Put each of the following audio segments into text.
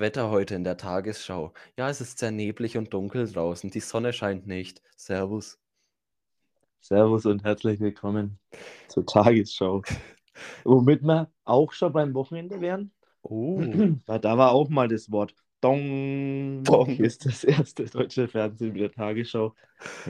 Wetter heute in der Tagesschau. Ja, es ist sehr neblig und dunkel draußen. Die Sonne scheint nicht. Servus. Servus und herzlich willkommen zur Tagesschau. Womit wir auch schon beim Wochenende wären. Oh. Weil da war auch mal das Wort Dong. Dong. ist das erste deutsche Fernsehen mit der Tagesschau.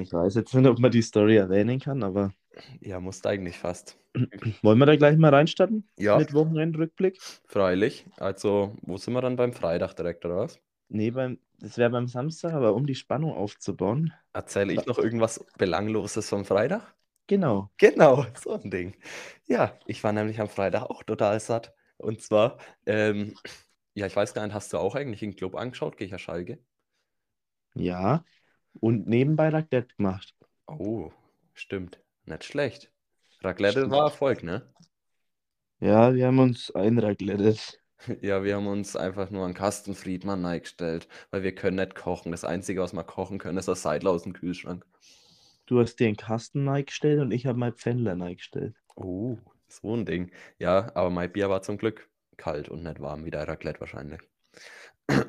Ich weiß jetzt nicht, ob man die Story erwähnen kann, aber Ja, musst eigentlich fast. wollen wir da gleich mal reinstarten Ja, mit Wochenendrückblick? freilich. Also, wo sind wir dann beim Freitag direkt, oder was? Nee, beim, das wäre beim Samstag, aber um die Spannung aufzubauen. Erzähle ich noch irgendwas Belangloses vom Freitag? Genau. Genau, so ein Ding. Ja, ich war nämlich am Freitag auch total satt. Und zwar, ähm, ja, ich weiß gar nicht, hast du auch eigentlich einen Club angeschaut, Gecher Schalke? Ja. Und nebenbei Raclette gemacht. Oh, stimmt. Nicht schlecht. Raclette Stimmt. war Erfolg, ne? Ja, wir haben uns einraclettet. Ja, wir haben uns einfach nur an Kasten Friedmann eingestellt, weil wir können nicht kochen. Das Einzige, was wir kochen können, ist das Seidler aus dem Kühlschrank. Du hast dir einen Kasten eingestellt und ich habe mein Pfändler eingestellt. Oh, so ein Ding. Ja, aber mein Bier war zum Glück kalt und nicht warm, wie der Raclette wahrscheinlich.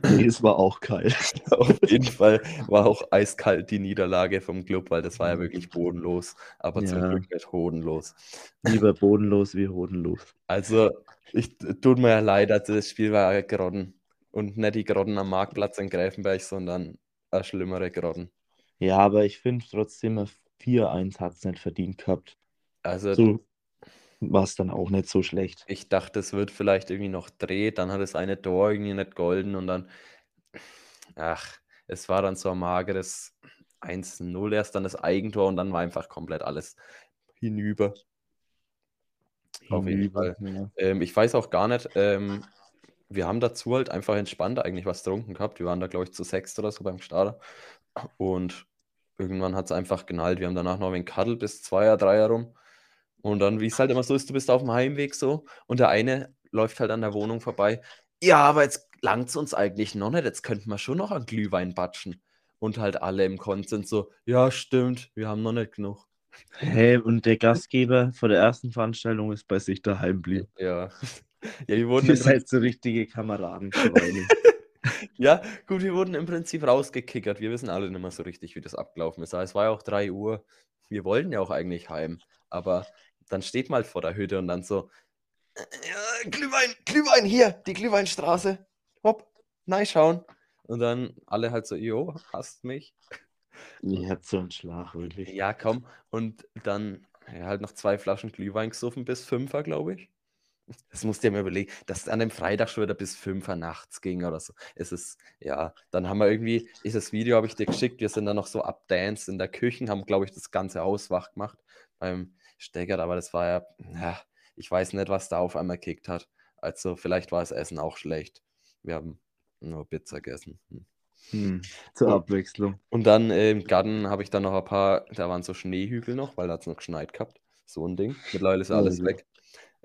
Nee, es war auch kalt. Auf jeden Fall war auch eiskalt die Niederlage vom Club, weil das war ja wirklich bodenlos, aber zum Ja. Glück nicht hodenlos. Lieber bodenlos wie hodenlos. Also, ich tut mir ja leid, also das Spiel war ja Grodden. Und nicht die Grodden am Marktplatz in Gräfenberg, sondern eine schlimmere Grodden. Ja, aber ich finde trotzdem, ein 4-1 hat es nicht verdient gehabt. Also, So war es dann auch nicht so schlecht. ich dachte, es wird vielleicht irgendwie noch dreht, dann hat das eine Tor irgendwie nicht golden und dann, ach, es war dann so ein mageres 1-0 erst, dann das Eigentor und dann war einfach komplett alles hinüber. Auf jeden Hinüber, Fall. ja. Ähm, ich weiß auch gar nicht, ähm, wir haben dazu halt einfach entspannt eigentlich was getrunken gehabt. Wir waren da, glaube ich, zu sechst oder so beim Starter. Und irgendwann hat es einfach genallt. Wir haben danach noch ein wenig Kaddel bis Zweier, Dreier rum. Und dann, wie es halt immer so ist, du bist auf dem Heimweg so und der eine läuft halt an der Wohnung vorbei. Ja, aber jetzt langt es uns eigentlich noch nicht. Jetzt könnten wir schon noch an Glühwein batschen. Und halt alle im Konsens so, ja, stimmt, wir haben noch nicht genug. Hey, und der Gastgeber vor der ersten Veranstaltung ist bei sich daheim blieb. Ja. Ja, wir wurden Ihr seid so richtige Kameradenschweine. Ja, gut, wir wurden im Prinzip rausgekickert. Wir wissen alle nicht mehr so richtig, wie das abgelaufen ist. Aber es war ja auch 3 Uhr. Wir wollten ja auch eigentlich heim. Aber dann steht mal vor der Hütte und dann so, "Äh, ja, Glühwein, Glühwein hier, die Glühweinstraße. Hopp, nein, schauen. Und dann alle halt so, jo, hasst mich. Ihr habt so einen Schlag, wirklich. Ja, komm. Und dann ja, halt noch zwei Flaschen Glühwein gesoffen bis Fünfer, glaube ich. Das musst du dir mal überlegen, dass es an dem Freitag schon wieder bis 5 Uhr nachts ging oder so. Es ist, ja, dann haben wir irgendwie, ist das Video habe ich dir geschickt, wir sind dann noch so abdanced in der Küche, haben, glaube ich, das ganze Haus wach gemacht beim Steckert, aber das war ja, ja, ich weiß nicht, was da auf einmal gekickt hat. Also vielleicht war das Essen auch schlecht. Wir haben nur Pizza gegessen. Hm. Hm, zur. Abwechslung. Und dann äh, im Garten habe ich dann noch ein paar, da waren so Schneehügel noch, weil da hat es noch geschneit gehabt. So ein Ding. Mittlerweile ist Oh alles je. weg.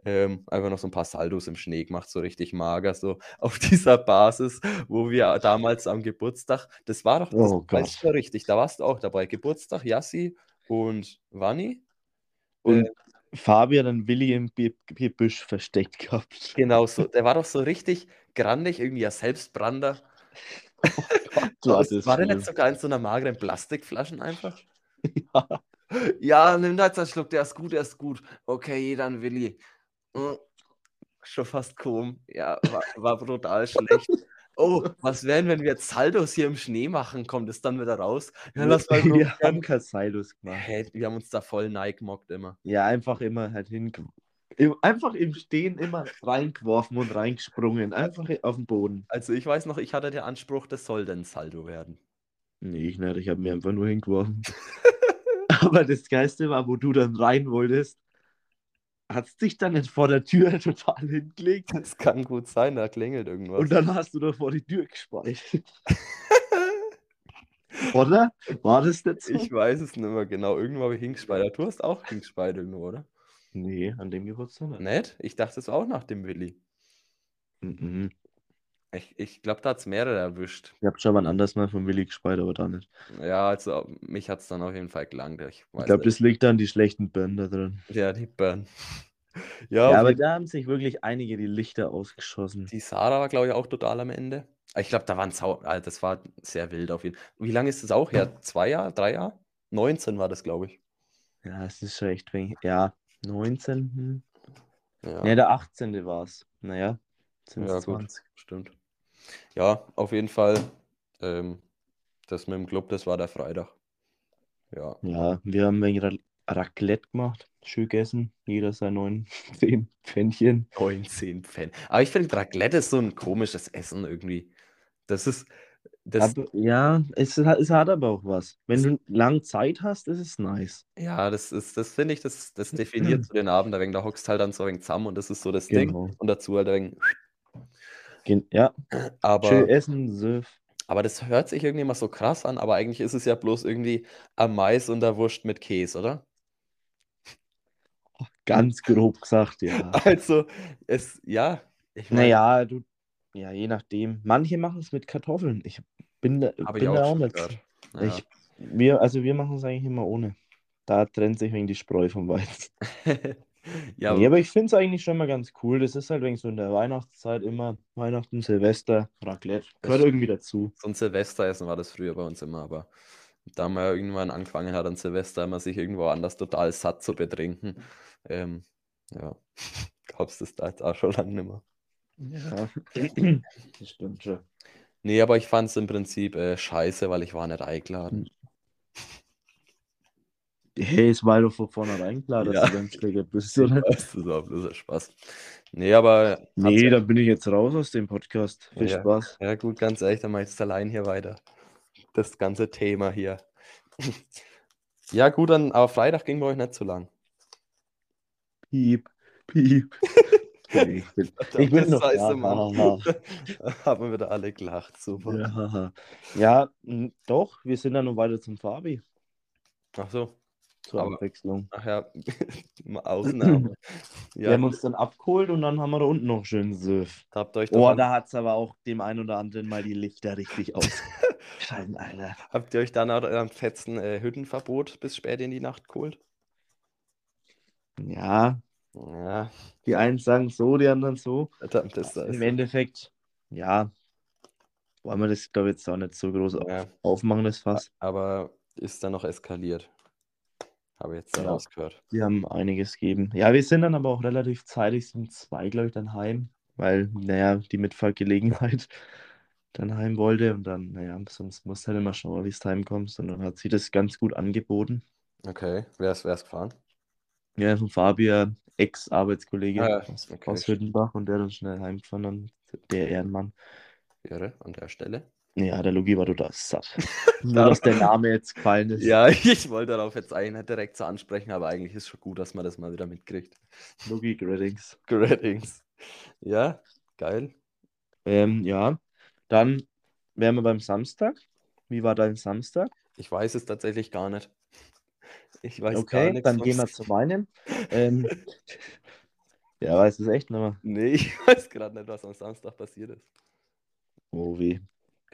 Ähm, einfach noch so ein paar Saldos im Schnee gemacht, so richtig mager, so auf dieser Basis, wo wir damals am Geburtstag, das war doch, das Oh weiß ich Gott. noch richtig, da warst du auch dabei. Geburtstag, Yassi und Wanni. Und Äh, Fabian und Willi im Ge- Gebüsch versteckt gehabt. genau so, der war doch so richtig grandig, irgendwie ein Selbstbrander. War Aus, das war der nicht sogar in so einer mageren Plastikflaschen einfach? Ja. Ja, nimm da jetzt einen Schluck, der ist gut, der ist gut. Okay, dann Willi. Hm, Schon fast komisch. Ja, war, war brutal schlecht. Oh, was wären, wenn wir jetzt Saldos hier im Schnee machen? Kommt es dann wieder raus? Ja, lass mal Wir haben probieren. kein Silos gemacht. Hä, wir haben uns da voll neigemockt immer. Ja, einfach immer halt hin. Einfach im Stehen immer reingeworfen und reingesprungen. Einfach auf den Boden. Also ich weiß noch, ich hatte den Anspruch, das soll denn Saldo werden. Nee, ich nicht. Ich habe mir einfach nur hingeworfen. Aber das Geiste war, wo du dann rein wolltest, hat es dich dann nicht vor der Tür total hingelegt. Das kann gut sein, da klingelt irgendwas. Und dann hast du doch vor die Tür gespeit. Oder? War das nicht so? ich weiß es nicht mehr genau. Irgendwo habe ich hingespeichert. Du hast auch hingespeichert irgendwo, oder? Nee, an dem Geburtstag nicht. Nett? Ich dachte es auch nach dem Willi. Mhm. Ich, ich glaube, da hat es mehrere erwischt. Ich habe schon mal anders mal von Willi gespeit, aber da nicht. Ja, also mich hat es dann auf jeden Fall gelangt. Ich Ich glaube, das liegt an die schlechten Birnen da drin. Ja, die Burn. Ja, Ja, aber da haben sich wirklich einige die Lichter ausgeschossen. die Sarah war, glaube ich, auch total am Ende. Ich glaube, da waren Sau ah, das war sehr wild auf jeden Fall. Wie lange ist das auch her? Zwei Jahre, drei Jahre? 19 war das, glaube ich. Ja, es ist schon echt wenig. Ja, 19. Hm. Ja, Ne, der 18. war es. Naja, sind ja es gut, 20. stimmt. Ja, auf jeden Fall. Ähm, das mit dem Club, das war der Freitag. Ja, Ja, wir haben wegen Ra Raclette gemacht. Schön gegessen. Jeder sein neun, zehn Pfännchen. 19 Pfennig. Aber ich finde, Raclette ist so ein komisches Essen irgendwie. Das ist, das, Aber, ja, es, hat- es hat aber auch was. Wenn du lang Zeit hast, ist es nice. ja, das ist, das finde ich, das, das definiert so den Abend. Da hockst halt dann so ein wenig zusammen und das ist so das Ding. Genau. Und dazu halt ein. Gen ja, Aber, schön essen, Söf. aber das hört sich irgendwie immer so krass an, aber eigentlich ist es ja bloß irgendwie am Mais und der Wurst mit Käse, oder? Ganz grob gesagt, ja. Also, es, ja, ich meine, Naja, du, ja, je nachdem. Manche machen es mit Kartoffeln. Ich bin da, habe ich bin da auch auch schon nicht. gehört. Ja. Ich, wir, also wir machen es eigentlich immer ohne. Da trennt sich wegen die Spreu vom Weizen. ja, Nee, aber ich finde es eigentlich schon mal ganz cool. Das ist halt wegen so in der Weihnachtszeit immer Weihnachten, Silvester, Raclette. Gehört Das- irgendwie dazu. so ein Silvesteressen war das früher bei uns immer, aber da man ja irgendwann angefangen hat an Silvester immer sich irgendwo anders total satt zu betrinken, ähm, ja, glaubst du das da jetzt auch schon lange nicht mehr. Ja, das stimmt schon. Nee, aber ich fand es im Prinzip äh, scheiße, weil ich war nicht eingeladen. Hey, es war doch von vornherein klar, dass Ja. du beim Schläger bist, oder? das war bloß ein Spaß. Nee, aber Nee, ja, da bin ich jetzt raus aus dem Podcast. Viel Ja. Spaß. ja gut, ganz ehrlich, dann mach ich jetzt allein hier weiter. Das ganze Thema hier. Ja gut, dann, aber Freitag ging bei euch nicht so lang. Piep, piep. Okay, ich bin, ich bin noch da. Mann. Haben wir wieder alle gelacht, super. Ja, ja, doch, wir sind dann noch weiter zum Fabi. Ach so, Zur Aber- Abwechslung. ach ja, Ausnahme. Wir Ja, haben uns dann abgeholt und dann haben wir da unten noch schön Söf. da habt ihr euch Oh, an, da hat es aber auch dem einen oder anderen mal die Lichter richtig ausgeschalten, Alter. habt ihr euch dann auch am fetzen äh, Hüttenverbot bis spät in die Nacht geholt? Ja, Ja, die einen sagen so, die anderen so. verdammt, das Im ist. Endeffekt, ja, wollen wir das, glaube ich, jetzt auch nicht so groß Ja, aufmachen, das Fass. aber ist dann noch eskaliert. Habe ich jetzt Ja. daraus gehört. Wir haben einiges gegeben. Ja, wir sind dann aber auch relativ zeitig, sind zwei, glaube ich, dann heim, weil, naja, die Mitfahrgelegenheit dann heim wollte und dann, naja, sonst musst du halt immer schauen, wie du heimkommst und dann hat sie das ganz gut angeboten. Okay, wer ist, wer ist gefahren? Ja, von Fabian, Ex-Arbeitskollege Ah, ja, aus, okay. aus Hüttenbach und der dann schnell heimgefahren, dann der Ehrenmann. Irre an der Stelle. Ja, der Logi war total satt. Nur, dass der Name jetzt gefallen ist. Ja, ich wollte darauf jetzt eigentlich direkt so ansprechen, aber eigentlich ist schon gut, dass man das mal wieder mitkriegt. Logi Greetings. Greetings. Ja, geil. Ähm, ja, dann wären wir beim Samstag. Wie war dein Samstag? Ich weiß es tatsächlich gar nicht. Ich weiß gar Okay, nichts dann vom gehen wir zu meinem. Ähm, ja, weiß es echt nicht mehr. Nee, ich weiß gerade nicht, was am Samstag passiert ist. Oh weh.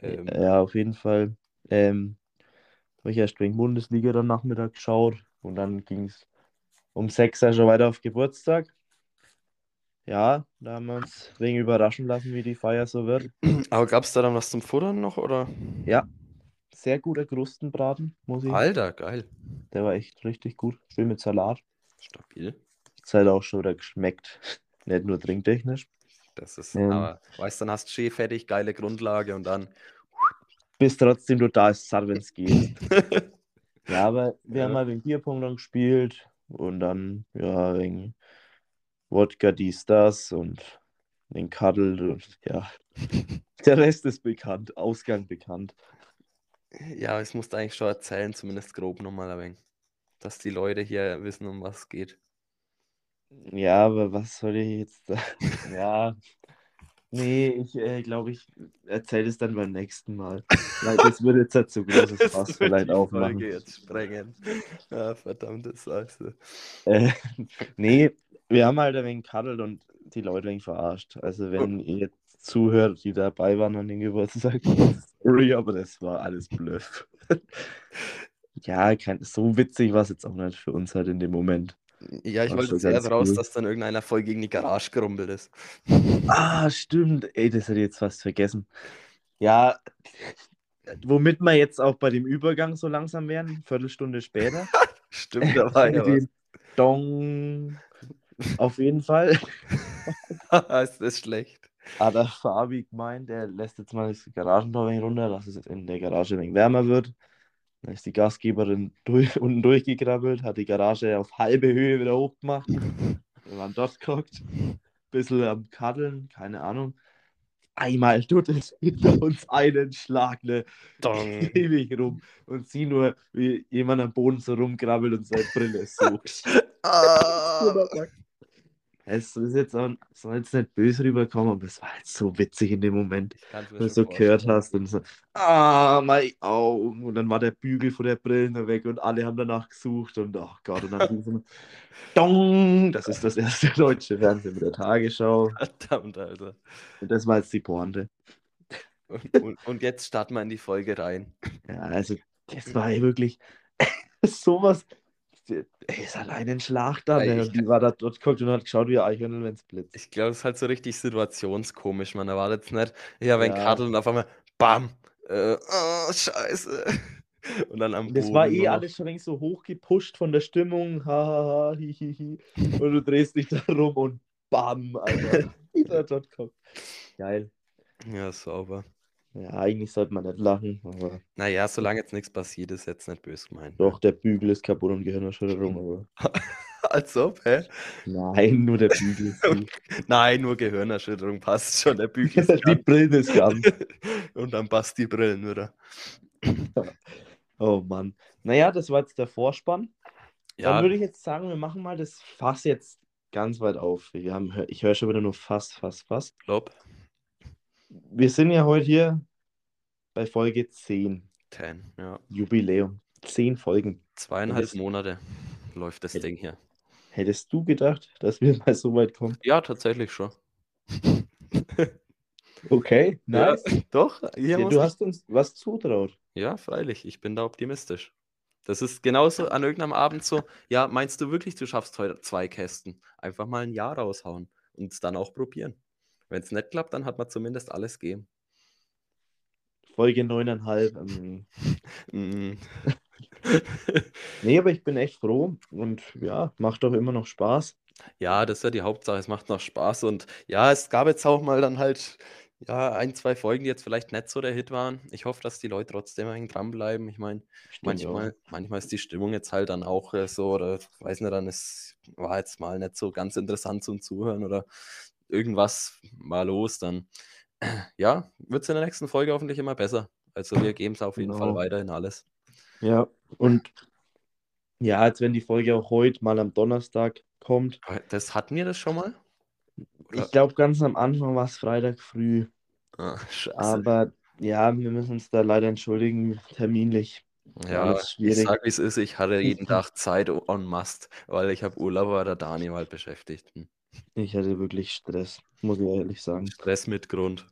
Ähm, Ja, auf jeden Fall. Ähm, habe ich erst wegen Bundesliga dann Nachmittag geschaut und dann ging es um sechs Uhr schon weiter auf Geburtstag. Ja, da haben wir uns wegen überraschen lassen, wie die Feier so wird. aber gab es da dann was zum Futtern noch, oder? Ja, sehr guter Krustenbraten, muss ich. Alter, geil. Der war echt richtig gut. Schön mit Salat. Stabil. Das hat auch schon wieder geschmeckt. Nicht nur trinktechnisch. Das ist, Ähm. aber weißt dann hast du schön fertig, geile Grundlage und dann. Bist trotzdem total satt, wenn es geht. Ja, aber wir Ja. haben mal wegen Bierpong dann gespielt und dann, ja, wegen Wodka, dies, das und den Cuddle und ja. Der Rest ist bekannt, Ausgang bekannt. Ja, ich musste eigentlich schon erzählen, zumindest grob nochmal ein wenig. Dass die Leute hier wissen, um was es geht. Ja, aber was soll ich jetzt da? Ja. Nee, ich äh, glaube, ich erzähle es dann beim nächsten Mal. Weil das würde jetzt halt so großes Das Fass vielleicht die aufmachen. Folge jetzt sprengen. Ja, verdammte Scheiße. Äh, nee, wir haben halt ein wenig kaddelt und die Leute ein wenig verarscht. Also wenn ihr jetzt zuhört, die dabei waren an den Geburtstag, sorry, aber das war alles Bluff. ja, kein, so witzig war es jetzt auch nicht für uns halt in dem Moment. Ja, ich wollte draus, cool. dass dann irgendeiner voll gegen die Garage gerumpelt ist. Ah, stimmt. Ey, das hätte ich jetzt fast vergessen. Ja, womit wir jetzt auch bei dem Übergang so langsam wären, Viertelstunde später. Stimmt, da war ja was. Dong. Auf jeden Fall ist das schlecht. hat der Fabi gemeint, er lässt jetzt mal das Garagentor runter, dass es in der Garage ein wenig wärmer wird. Dann ist die Gastgeberin durch, unten durchgekrabbelt, hat die Garage auf halbe Höhe wieder hochgemacht. Wir waren dort geguckt, bisschen am Kaddeln, keine Ahnung. Einmal tut es hinter uns einen Schlag, ne, ewig rum und sie nur, wie jemand am Boden so rumkrabbelt und seine Brille sucht. Ah. Es ist jetzt auch, soll jetzt nicht böse rüberkommen, aber es war halt so witzig in dem Moment, wenn du so gehört hast und so, ah, meine Augen. Und dann war der Bügel von der Brille weg und alle haben danach gesucht und oh Gott, und dann so, Dong, das ist das erste deutsche Fernsehen mit der Tagesschau. Verdammt, Alter. Und das war jetzt die Pointe. Und, und, und jetzt starten wir in die Folge rein. Ja, also, das war wirklich sowas. Er ist allein in Schlag da. Ey, Ne? ich- die war da dort geguckt und hat geschaut, wie ein Eichhörnchen, wenn es blitzt. Ich glaube, es ist halt so richtig situationskomisch. Man erwartet es nicht. Ja, wenn Ja. Kadel und auf einmal BAM! Äh, oh, Scheiße. Und dann am Das Boden. war eh noch. alles schon längst so hoch gepusht von der Stimmung. Ha, ha, ha, hi, hi, hi. Und du drehst dich da rum und bam, Alter. Wieder dort kommt. Geil. Ja, sauber. Ja, eigentlich sollte man nicht lachen, aber Naja, solange jetzt nichts passiert, ist jetzt nicht böse gemeint. doch, der Bügel ist kaputt und Gehirnerschütterung. Aber Als ob, hä? nein, nur der Bügel ist. Nein, nur Gehirnerschütterung passt schon. Der Bügel ist Die. Brille ist ganz. Und dann passt die Brillen wieder. Oh Mann. Naja, das war jetzt der Vorspann. Ja, Dann würde ich jetzt sagen, wir machen mal das Fass jetzt ganz weit auf. Wir haben, ich höre schon wieder nur Fass, Fass, Fass. glaub, Wir sind ja heute hier bei Folge 10. 10, ja. Jubiläum. 10 Folgen. Zweieinhalb Das- Monate läuft das Hätte- Ding hier. Hättest du gedacht, dass wir mal so weit kommen? Ja, tatsächlich schon. Okay, Ja, nice. doch, hier Ja, du hast uns was zutraut. Ja, freilich, ich bin da optimistisch. Das ist genauso an irgendeinem Abend so, ja, meinst du wirklich, du schaffst heute zwei Kästen? Einfach mal ein Jahr raushauen und es dann auch probieren. Wenn es nicht klappt, dann hat man zumindest alles gegeben. Folge 9,5. Ähm, Mm. nee, aber ich bin echt froh und ja, macht doch immer noch Spaß. Ja, das ist ja die Hauptsache. Es macht noch Spaß und ja, es gab jetzt auch mal dann halt ja, ein, zwei Folgen, die jetzt vielleicht nicht so der Hit waren. Ich hoffe, dass die Leute trotzdem ein dranbleiben. Ich meine, manchmal, manchmal ist die Stimmung jetzt halt dann auch äh, so, oder weiß nicht, dann ist, war jetzt mal nicht so ganz interessant zum Zuhören oder irgendwas war los, dann ja, wird es in der nächsten Folge hoffentlich immer besser. Also wir geben es auf jeden Fall Genau. weiterhin alles. Ja, und ja, jetzt wenn die Folge auch heute mal am Donnerstag kommt. Das hatten wir das schon mal? Oder? Ich glaube, ganz am Anfang war es Freitag früh. Ah. Aber ja, wir müssen uns da leider entschuldigen, terminlich. Ja, ich sag, wie es ist. Ich hatte jeden Tag Zeit on must, weil ich habe Urlaub, war der Dani halt beschäftigt. Ich hatte wirklich Stress, muss ich ehrlich sagen. Stress mit Grund.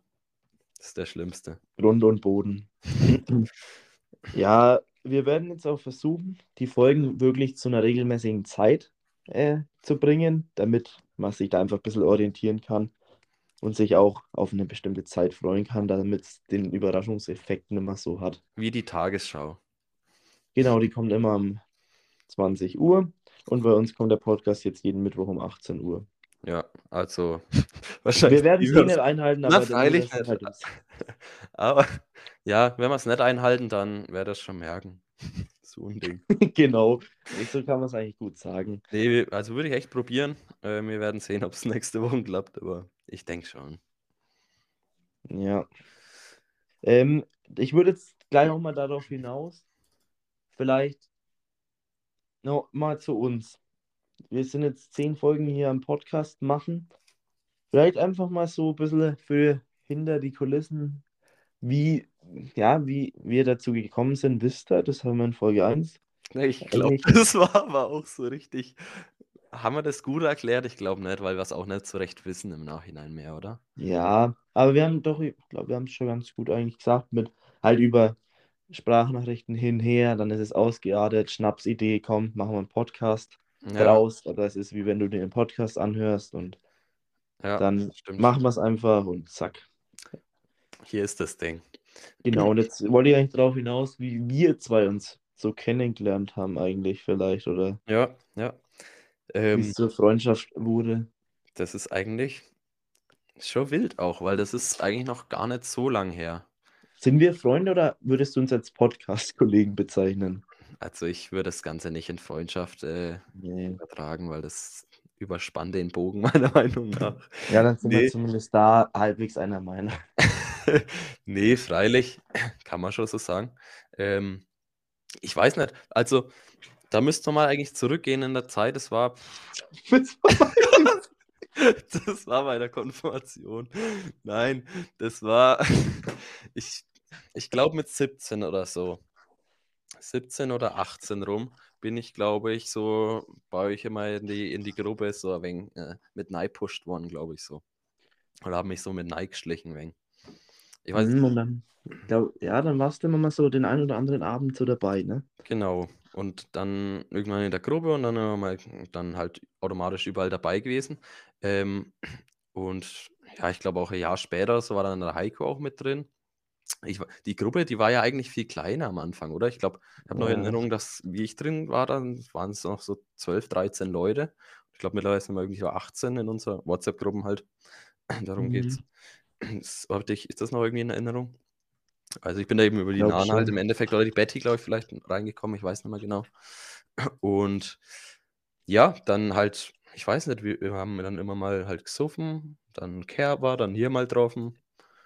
Das ist der Schlimmste. Grund und Boden. ja, wir werden jetzt auch versuchen, die Folgen wirklich zu einer regelmäßigen Zeit äh, zu bringen, damit man sich da einfach ein bisschen orientieren kann und sich auch auf eine bestimmte Zeit freuen kann, damit es den Überraschungseffekt nicht mehr so hat. Wie die Tagesschau. Genau, die kommt immer um 20 Uhr und bei uns kommt der Podcast jetzt jeden Mittwoch um 18 Uhr. Ja, also wahrscheinlich. Wir werden es nicht einhalten, Na, aber der freilich nicht. halt. Aber ja, wenn wir es nicht einhalten, dann wäre das schon merken. So ein Ding. genau, so kann man es eigentlich gut sagen. Nee, also würde ich echt probieren. Äh, wir werden sehen, ob es nächste Woche klappt, aber ich denke schon. Ja. Ähm, ich würde jetzt gleich noch mal darauf hinaus, vielleicht noch mal zu uns. Wir sind jetzt zehn Folgen hier am Podcast machen. Vielleicht einfach mal so ein bisschen für hinter die Kulissen, wie, ja, wie wir dazu gekommen sind, wisst ihr, das haben wir in Folge 1. Nee, Ich glaube, das war aber auch so richtig. Haben wir das gut erklärt? Ich glaube nicht, weil wir es auch nicht so recht wissen im Nachhinein mehr, oder? Ja, aber wir haben doch, ich glaube, wir haben es schon ganz gut eigentlich gesagt, mit halt über Sprachnachrichten hinher, dann ist es ausgeartet, Schnapsidee, kommt, machen wir einen Podcast Ja, draus. Oder es ist wie wenn du dir einen Podcast anhörst und ja, dann machen wir es einfach und zack. Hier ist das Ding. Genau, und jetzt wollte ich eigentlich darauf hinaus, wie wir zwei uns so kennengelernt haben eigentlich vielleicht, oder Ja, ja. wie Ähm, es zur Freundschaft wurde. das ist eigentlich schon wild auch, weil das ist eigentlich noch gar nicht so lang her. Sind wir Freunde oder würdest du uns als Podcast-Kollegen bezeichnen? Also ich würde das Ganze nicht in Freundschaft äh, Nee. übertragen, weil das überspannt den Bogen meiner Meinung nach. Ja, dann sind Nee. wir zumindest da halbwegs einer Meinung. nee, freilich, kann man schon so sagen. Ähm, ich weiß nicht, also da müsste man mal eigentlich zurückgehen in der Zeit. Das war, das war bei der Konfirmation. Nein, das war, ich, ich glaube mit 17 oder so. 17 oder 18 rum bin ich, glaube ich, so bei euch immer in die, in die Gruppe so ein wenig äh, mit Nei pusht worden, glaube ich so. Oder habe mich so mit Nei geschlichen, wenig. Ich weiß, Mhm, dann, glaub, ja, dann warst du immer mal so den einen oder anderen Abend so dabei, ne? Genau. Und dann irgendwann in der Gruppe und dann immer mal dann halt automatisch überall dabei gewesen. Ähm, und ja, ich glaube auch ein Jahr später, so war dann der Heiko auch mit drin. Ich, die Gruppe, die war ja eigentlich viel kleiner am Anfang, oder? Ich glaube, ich habe noch Ja. Erinnerung, dass, wie ich drin war, dann waren es noch so 12, 13 Leute. Ich glaube, mittlerweile sind wir irgendwie so 18 in unserer WhatsApp-Gruppen halt. Darum Mhm. geht's. Ist, dich- ist das noch irgendwie in Erinnerung? Also ich bin da eben über die Nana halt im Endeffekt, oder die Betty, glaube ich, vielleicht reingekommen, ich weiß nicht mehr genau. Und ja, dann halt, ich weiß nicht, wir, wir haben dann immer mal halt gesoffen, dann Care war, dann hier mal getroffen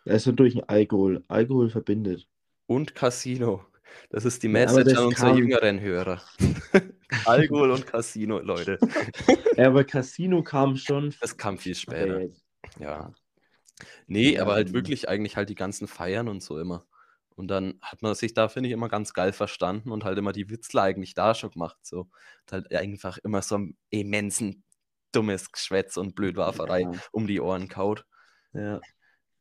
Also durch den Alkohol. Alkohol verbindet. und Casino. Das ist die Ja, Message das an unsere kam- jüngeren Hörer. Alkohol und Casino, Leute. Ja, aber Casino kam schon Das kam viel später. spät. Ja. Nee, Ja, aber halt wirklich eigentlich halt die ganzen Feiern und so immer. Und dann hat man sich da, finde ich, immer ganz geil verstanden und halt immer die Witzler eigentlich da schon gemacht. So. Und halt einfach immer so ein immensen dummes Geschwätz und Blödwarferei Ja. um die Ohren kaut. Ja.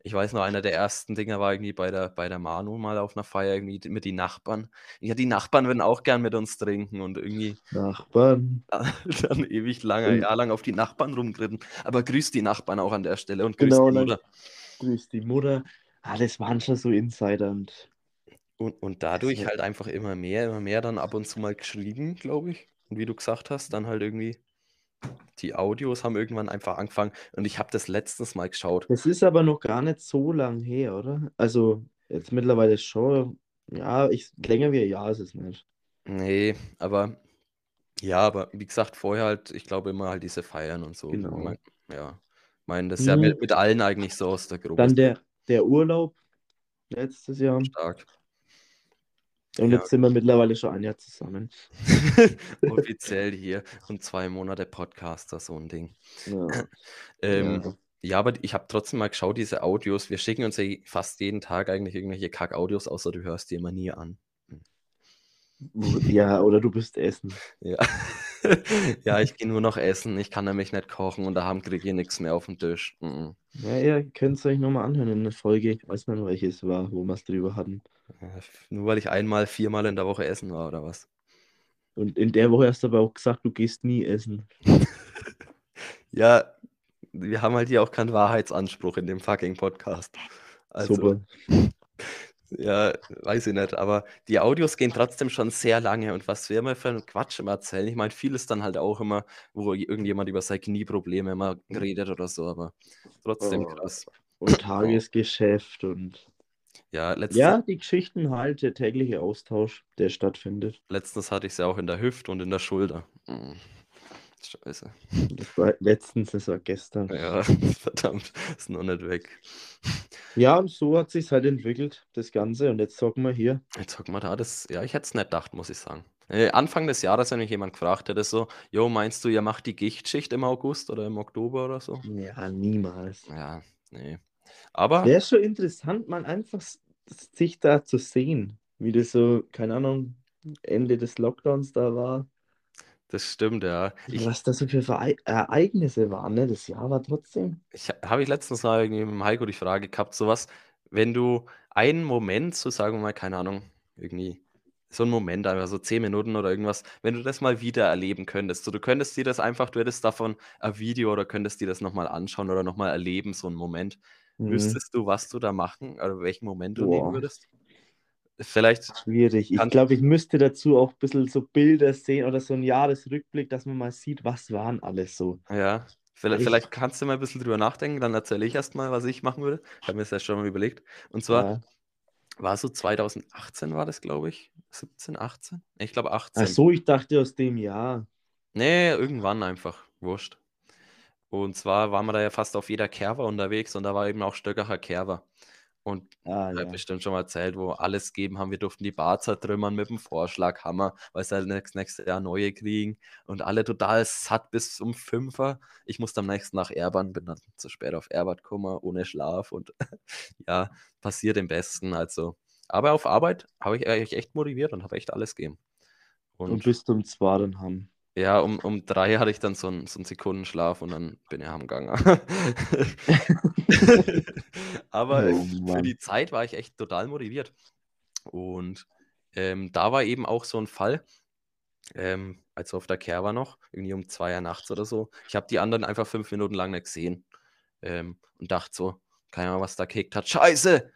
Ich weiß noch, einer der ersten Dinger war irgendwie bei der, bei der Manu mal auf einer Feier irgendwie mit den Nachbarn. Ja, die Nachbarn würden auch gern mit uns trinken und irgendwie Nachbarn. dann ewig lange, Und- Jahr lang auf die Nachbarn rumgeritten. Aber grüßt die Nachbarn auch an der Stelle und grüßt Genau, die dann- Mutter. Grüß die Mutter. Ah, das waren schon so Insider und Und, und dadurch Also- halt einfach immer mehr, immer mehr dann ab und zu mal geschrieben, glaube ich. Und wie du gesagt hast, dann halt irgendwie die Audios haben irgendwann einfach angefangen. Und ich habe das letztens mal geschaut. das ist aber noch gar nicht so lang her, oder? Also jetzt mittlerweile schon. Ja, ich, länger wie ein Jahr ist es nicht. Nee, aber ja, aber wie gesagt, vorher halt, ich glaube immer halt diese Feiern und so. Genau. Ich mein, ja, ich meine, das ist ja Mhm. mit, mit allen eigentlich so aus der Gruppe Dann der, der Urlaub letztes Jahr. stark. Und Ja. jetzt sind wir mittlerweile schon ein Jahr zusammen. Offiziell hier und zwei Monate Podcaster, so ein Ding. Ja. Ähm, Ja. Ja, aber ich habe trotzdem mal geschaut, diese Audios. Wir schicken uns ja fast jeden Tag eigentlich irgendwelche Kack-Audios, außer du hörst die immer nie an. ja, oder du bist Essen. Ja, ja ich gehe nur noch essen. Ich kann nämlich nicht kochen und daheim kriege ich nichts mehr auf den Tisch. Mhm. Ja, ihr könnt es euch nochmal anhören in der Folge. Ich weiß nicht, welche es war, wo wir es drüber hatten. Ja, Nur weil ich einmal, viermal in der Woche essen war, oder was? Und in der Woche hast du aber auch gesagt, du gehst nie essen. Ja, wir haben halt hier auch keinen Wahrheitsanspruch in dem fucking Podcast. Also, Super. Ja, weiß ich nicht, aber die Audios gehen trotzdem schon sehr lange und was wir immer für einen Quatsch immer erzählen. Ich meine, vieles dann halt auch immer, wo irgendjemand über seine Knieprobleme immer redet oder so, aber trotzdem Oh. krass. Und Tagesgeschäft und. Ja, letztens, Ja, die Geschichten halt, der tägliche Austausch, der stattfindet. letztens hatte ich es ja auch in der Hüfte und in der Schulter. Mm. Scheiße. Das war letztens, das war gestern. Ja, verdammt, ist noch nicht weg. Ja, und so hat sich halt entwickelt, das Ganze. Und jetzt sagen wir hier. Jetzt guck mal da, das, ja, ich hätte es nicht gedacht, muss ich sagen. Äh, Anfang des Jahres, wenn mich jemand gefragt hätte, so, jo, meinst du, ihr macht die Gichtschicht im August oder im Oktober oder so? Ja, niemals. Ja, nee. Aber Wäre schon interessant, mal einfach sich da zu sehen, wie das so, keine Ahnung, Ende des Lockdowns da war. Das stimmt, ja. Ich, Was das so für Verei- Ereignisse waren, ne? Das Jahr war trotzdem. ich habe ich letztens mal irgendwie mit dem Heiko die Frage gehabt, sowas, wenn du einen Moment, so sagen wir mal, keine Ahnung, irgendwie so einen Moment, einfach so zehn Minuten oder irgendwas, wenn du das mal wieder erleben könntest, so du könntest dir das einfach, du hättest davon ein Video oder könntest dir das nochmal anschauen oder nochmal erleben, so einen Moment. Mhm. wüsstest du, was du da machen oder welchen Moment du nehmen Boah. würdest? Vielleicht, Schwierig. Ich glaube, ich müsste dazu auch ein bisschen so Bilder sehen oder so ein Jahresrückblick, dass man mal sieht, was waren alles so. ja, vielleicht, Ich- vielleicht kannst du mal ein bisschen drüber nachdenken, dann erzähle ich erst mal, was ich machen würde. Ich habe mir das ja schon mal überlegt. Und zwar Ja. war so 2018 war das, glaube ich. 17, 18? Ich glaube 18. Ach so, ich dachte aus dem Jahr. Nee, irgendwann einfach. Wurscht. Und zwar waren wir da ja fast auf jeder Kerber unterwegs und da war eben auch Stöckacher Kerber. Und Ah, ich ja. habe bestimmt schon mal erzählt, wo alles geben haben. Wir durften die Bar zertrümmern mit dem Vorschlaghammer, weil sie halt nächstes, nächstes Jahr neue kriegen. Und alle total satt bis um Fünfer. Ich musste am nächsten nach Erbern, bin dann zu spät auf Erbert gekommen, ohne Schlaf. Und ja, passiert im Besten. Also. Aber auf Arbeit habe ich eigentlich echt motiviert und habe echt alles gegeben. Und Und bis zum Zweiten haben. Ja, um, um drei hatte ich dann so einen, so einen Sekundenschlaf und dann bin ich am Gang. Aber Oh für die Zeit war ich echt total motiviert. Und ähm, da war eben auch so ein Fall, ähm, als auf der Kehr war noch, irgendwie um zwei Uhr nachts oder so. Ich habe die anderen einfach fünf Minuten lang nicht gesehen ähm, und dachte so, keine Ahnung, was da gekickt hat. Scheiße!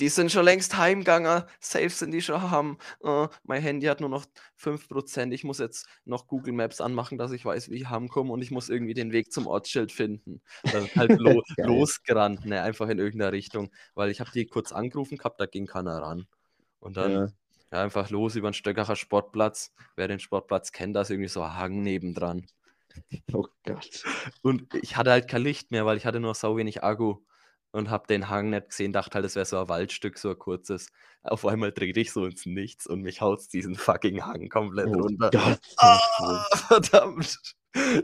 Die sind schon längst heimgegangen. Safe sind die schon haben. Äh, mein Handy hat nur noch 5%. Ich muss jetzt noch Google Maps anmachen, dass ich weiß, wie ich heimkomme und ich muss irgendwie den Weg zum Ortsschild finden. Dann halt lo losgerannt, ne, einfach in irgendeiner Richtung. Weil ich habe die kurz angerufen gehabt, da ging keiner ran. Und dann Ja. ja, einfach los über den Stöckacher Sportplatz. Wer den Sportplatz kennt, da ist irgendwie so ein Hang nebendran. Oh Gott. Und ich hatte halt kein Licht mehr, weil ich hatte nur sau wenig Akku und habe den Hang nicht gesehen, dachte halt, es wäre so ein Waldstück, so ein kurzes. Auf einmal drehe ich so ins Nichts und mich haut's diesen fucking Hang komplett Oh runter. Gott. Ah, verdammt.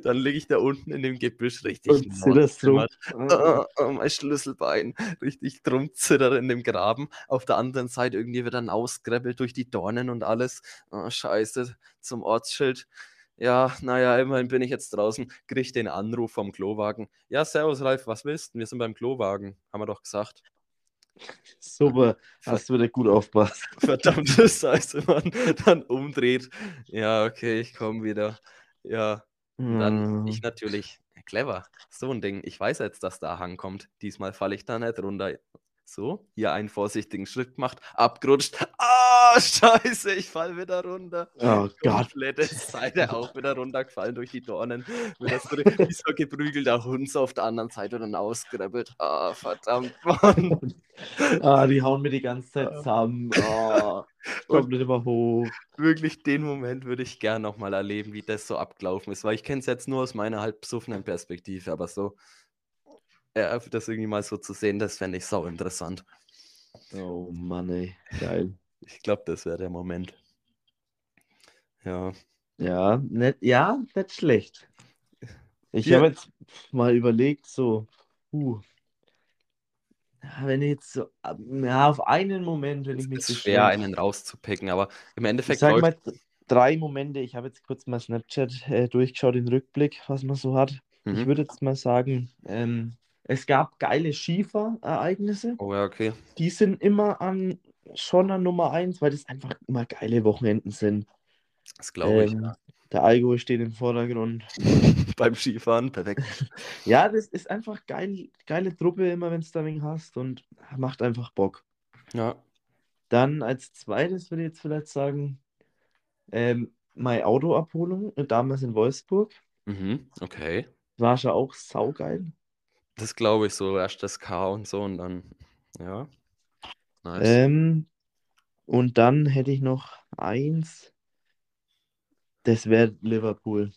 Dann liege ich da unten in dem Gebüsch richtig nordzimmert. Ah, ah, mein Schlüsselbein richtig drum zittert in dem Graben. Auf der anderen Seite irgendwie wird dann ausgrebbelt durch die Dornen und alles. Ah, scheiße, zum Ortsschild. Ja, naja, immerhin bin ich jetzt draußen. Krieg den Anruf vom Klowagen. Ja, servus Ralf, was willst du? Wir sind beim Klowagen, haben wir doch gesagt. Super. Hast du wieder gut aufpasst. Verdammte Scheiße, Mann. Dann umdreht. Ja, okay, ich komme wieder. Ja, dann Hm. ich natürlich, clever, so ein Ding. Ich weiß jetzt, dass da Hang kommt. Diesmal falle ich da nicht runter. So, hier einen vorsichtigen Schritt gemacht, abgerutscht. Ah, scheiße, ich fall wieder runter. Oh Gott. Komplette Seite auch wieder runtergefallen durch die Dornen. Wie so ein geprügelter Hund so auf der anderen Seite dann ausgrebbelt. Ah, verdammt, Mann. Ah, die hauen mir die ganze Zeit Ah. zusammen. Oh, kommt nicht immer hoch. Wirklich den Moment würde ich gern nochmal erleben, wie das so abgelaufen ist, weil ich kenne es jetzt nur aus meiner halb besoffenen Perspektive, aber so, das irgendwie mal so zu sehen, das fände ich sau interessant. Oh Mann, ey. Geil. Ich glaube, das wäre der Moment. Ja. Ja, nicht, ja, nicht schlecht. Ich Hier- habe jetzt mal überlegt, so, uh, ja, wenn ich jetzt so, ja, auf einen Moment, wenn Es ich mich ist schwer, schnell- einen rauszupicken, aber im Ich Endeffekt sag läuft mal drei Momente. Ich habe jetzt kurz mal Snapchat äh, durchgeschaut, den Rückblick, was man so hat. Ich Mhm. würde jetzt mal sagen, ähm, es gab geile Skifahr-Ereignisse. Oh ja, okay. Die sind immer an, schon an Nummer eins, weil das einfach immer geile Wochenenden sind. Das glaube ich. Ähm, Der Alkohol steht im Vordergrund. Beim Skifahren, perfekt. Ja, das ist einfach geil, geile Truppe immer, wenn du da wegen hast und macht einfach Bock. Ja. Dann als zweites würde ich jetzt vielleicht sagen, ähm, meine Autoabholung, damals in Wolfsburg. Mhm. Okay. War schon auch saugeil. Das glaube ich so. Erst das K und so und dann, ja. Nice. Ähm, und dann hätte ich noch eins. Das wäre Liverpool.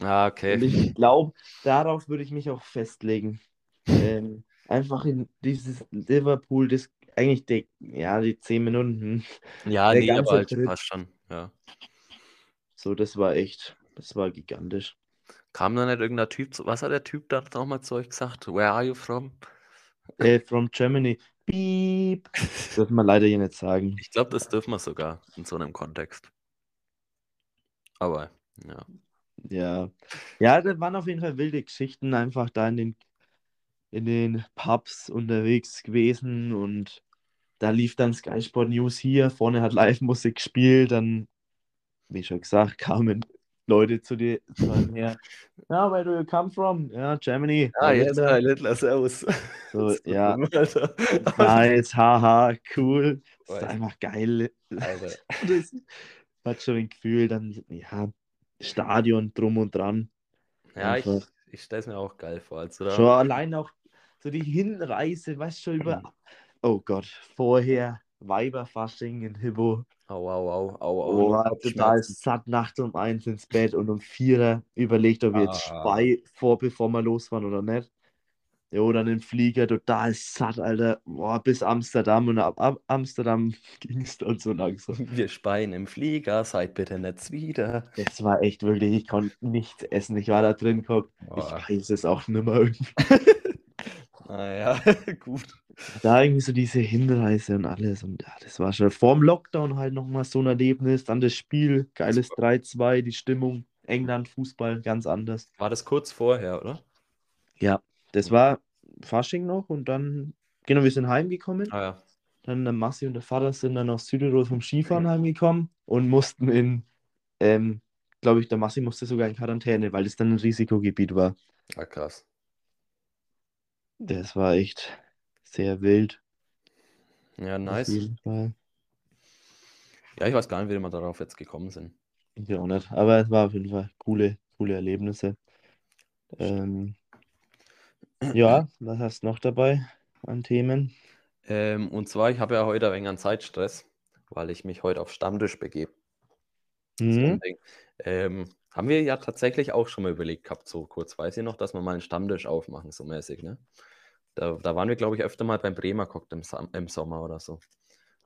ah, Und okay. ich glaube, darauf würde ich mich auch festlegen. Ähm, einfach in dieses Liverpool, das eigentlich die, ja, die zehn Minuten. Ja, der nee, aber halt passt schon. Ja. So, das war echt, das war gigantisch. Kam da nicht irgendein Typ, zu- was hat der Typ da nochmal zu euch gesagt? Where are you from? Äh, from Germany. Piep. Dürfen wir leider hier nicht sagen. Ich glaube, das dürfen wir sogar in so einem Kontext. Aber, ja. Ja. Ja, das waren auf jeden Fall wilde Geschichten, einfach da in den, in den Pubs unterwegs gewesen und da lief dann Sky Sport News hier, vorne hat Live-Musik gespielt, dann, wie schon gesagt, kamen Leute zu dir zu her. Ja, where do you come from? Ja, Germany. Ah, Ja, jetzt ein Littler, servus. So, ja. Nice, haha, cool. Das ist einfach geil. Alter. Das hat schon ein Gefühl, dann, ja, Stadion drum und dran. Ja, ich, Einfach. ich stelle es mir auch geil vor. Also, Schon allein auch so die Hinreise, weißt du, schon über, oh Gott, vorher Weiberfasching in Hibbo. Au, au, au, au, au. Oh, total satt nachts um eins ins Bett und um vier überlegt, ob wir jetzt Ah. Spei vor, bevor wir losfahren oder nicht. Jo, dann im Flieger total satt, Alter. Boah, bis Amsterdam und ab, ab Amsterdam ging es dann so langsam. Wir speien im Flieger, seid bitte nicht wieder. Das war echt wirklich, ich konnte nichts essen. Ich war da drin. Boah. Ich weiß es auch nicht mehr irgendwie. Naja, gut. Da irgendwie so diese Hinreise und alles. Und ja, das war schon vorm Lockdown halt nochmal so ein Erlebnis. Dann das Spiel, geiles 3-2, die Stimmung. England, Fußball, ganz anders. War das kurz vorher, oder? Ja, das war Fasching noch und dann, genau, wir sind heimgekommen. Ah ja. Dann der Massi und der Vater sind dann aus Südtirol vom Skifahren heimgekommen und mussten in, ähm, glaube ich, der Massi musste sogar in Quarantäne, weil es dann ein Risikogebiet war. Ah, krass. Das war echt sehr wild. Ja, Auf nice. jeden Fall. Ja, ich weiß gar nicht, wie wir darauf jetzt gekommen sind. Ich auch nicht. Aber es war auf jeden Fall coole, coole Erlebnisse. Ähm, ja, was hast du noch dabei an Themen? Ähm, und zwar, ich habe ja heute ein wenig an Zeitstress, weil ich mich heute auf Stammtisch begebe. Mhm. Ähm, haben wir ja tatsächlich auch schon mal überlegt gehabt, so kurz weiß ich noch, dass wir mal einen Stammtisch aufmachen, so mäßig, ne? Da, da waren wir, glaube ich, öfter mal beim Bremer Cock im, im Sommer oder so.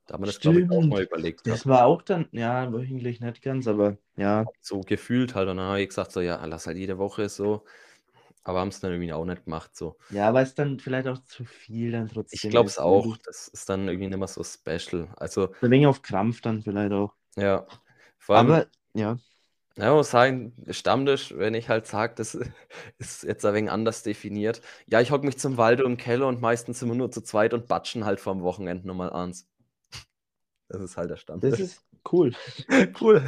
Da haben wir das, glaube ich, auch mal überlegt gehabt. Das war auch dann, ja, wöchentlich nicht ganz, aber ja. So gefühlt halt. Und dann habe ich gesagt, so, ja, lass halt jede Woche so. Aber haben es dann irgendwie auch nicht gemacht, so. Ja, weil es dann vielleicht auch zu viel dann trotzdem Ich glaube es ist, auch. Das ist dann irgendwie nicht mehr so special. Also, Ein wenig auf Krampf dann vielleicht auch. ja. Vor allem, Aber ja, Ja, muss sagen, Stammtisch, wenn ich halt sage, das ist jetzt ein wenig anders definiert. Ja, ich hocke mich zum Walde im Keller und meistens sind wir nur zu zweit und batschen halt vom Wochenende nochmal eins. Das ist halt der das Stammtisch. ist cool. cool.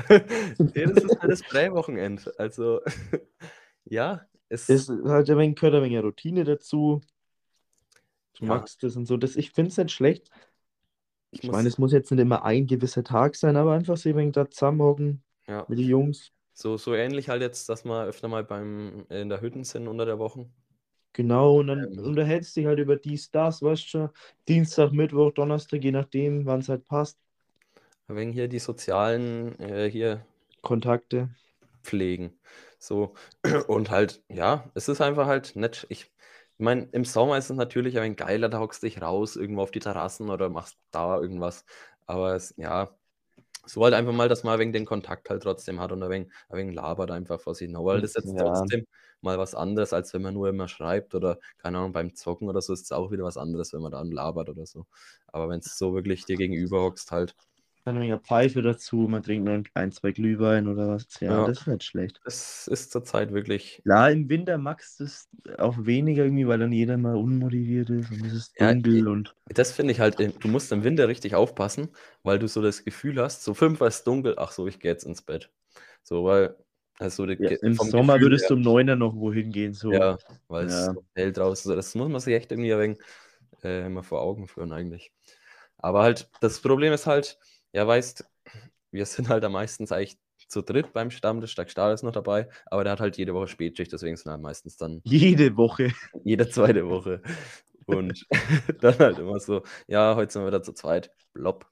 Nee, das ist halt das Prä-Wochenende. Also, ja, es Es ist halt ein wenig, gehört ein wenig Routine dazu. Du Ja. magst das und so. Das, ich finde es nicht schlecht. Ich Ich meine, es muss jetzt nicht immer ein gewisser Tag sein, aber einfach so ein wenig da zusammenhocken ja, mit den Jungs. So, so ähnlich halt jetzt, dass wir öfter mal beim, in der Hütten sind unter der Woche. Genau, und dann Ähm. unterhältst dich halt über dies, das, weißt du schon. Dienstag, Mittwoch, Donnerstag, je nachdem, wann es halt passt. Wegen hier die sozialen, äh, hier Kontakte. pflegen. So, und halt, ja, es ist einfach halt nett. Ich meine, im Sommer ist es natürlich ein geiler, da hockst du dich raus, irgendwo auf die Terrassen oder machst da irgendwas. Aber es, ja, so halt einfach mal, dass man wegen den Kontakt halt trotzdem hat und ein wenig, labert einfach vor sich hin. Weil das ist jetzt Ja. trotzdem mal was anderes, als wenn man nur immer schreibt oder, keine Ahnung, beim Zocken oder so ist es auch wieder was anderes, wenn man dann labert oder so. Aber wenn es so wirklich dir gegenüber hockst, halt, Dann ein wenig Pfeife dazu, man trinkt noch ein, zwei Glühwein oder was. Ja, Ja. das ist nicht schlecht. das ist zurzeit wirklich Klar, im Winter magst du es auch weniger irgendwie, weil dann jeder mal unmotiviert ist und es ist Ja, dunkel und Das finde ich halt, im- du musst im Winter richtig aufpassen, weil du so das Gefühl hast, so fünf Uhr ist dunkel, ach so, ich gehe jetzt ins Bett. So, weil, also ja, im Sommer Gefühl würdest her, du um neun noch wohin gehen. So. ja, weil es Ja. so hell draußen so, das muss man sich echt irgendwie ein wenig, äh, immer vor Augen führen eigentlich. Aber halt, das Problem ist halt, ja, weißt, wir sind halt am meistens eigentlich zu dritt beim Stammtisch, der Stahl ist noch dabei, aber der hat halt jede Woche Spätschicht, deswegen sind halt meistens dann Jede Woche. jede zweite Woche. Und dann halt immer so, ja, heute sind wir wieder zu zweit. Blopp.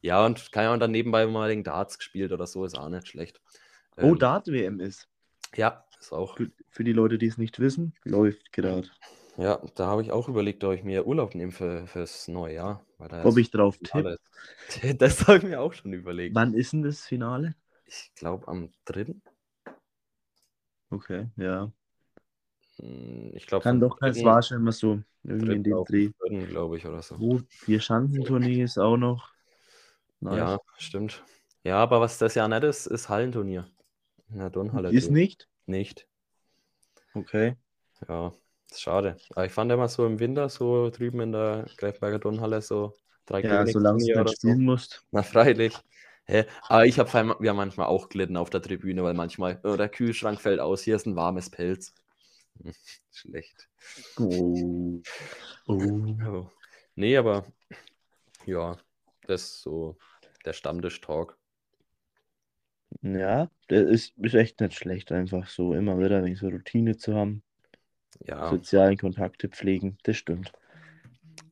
Ja, und keine Ahnung, dann nebenbei mal den Darts gespielt oder so, ist auch nicht schlecht. Oh, Ähm, Dart-WM ist. Ja, ist auch. Für die Leute, die es nicht wissen, läuft gerade. Ja, da habe ich auch überlegt, ob ich mir Urlaub nehme für, fürs neue Jahr. Ob ich drauf tippe. Das habe ich mir auch schon überlegt. Wann ist denn das Finale? Ich glaube am 3. Okay, ja. Hm, Ich glaube, Kann doch, es war schon immer so. Irgendwie in dem Dreh. glaube ich, oder so. Oh, vier Schanzentournee ist auch noch. Nice. Ja, stimmt. Ja, aber was das ja nicht ist, ist Hallenturnier. In der Turnhalle. ist nicht? Nicht. Okay. Ja, schade. Aber ich fand immer so im Winter, so drüben in der Greifberger Turnhalle, so drei Ja, solange du nicht spielen musst. Na, freilich. Hä? Aber ich habe ja manchmal auch gelitten auf der Tribüne, weil manchmal oh, der Kühlschrank fällt aus, hier ist ein warmes Pelz. Hm, schlecht. Oh. Oh. Nee, aber ja, das ist so der Stammtisch-Talk. Ja, das ist, ist echt nicht schlecht, einfach so immer wieder ein wenig so Routine zu haben. Ja, Sozialen Kontakte pflegen, das stimmt.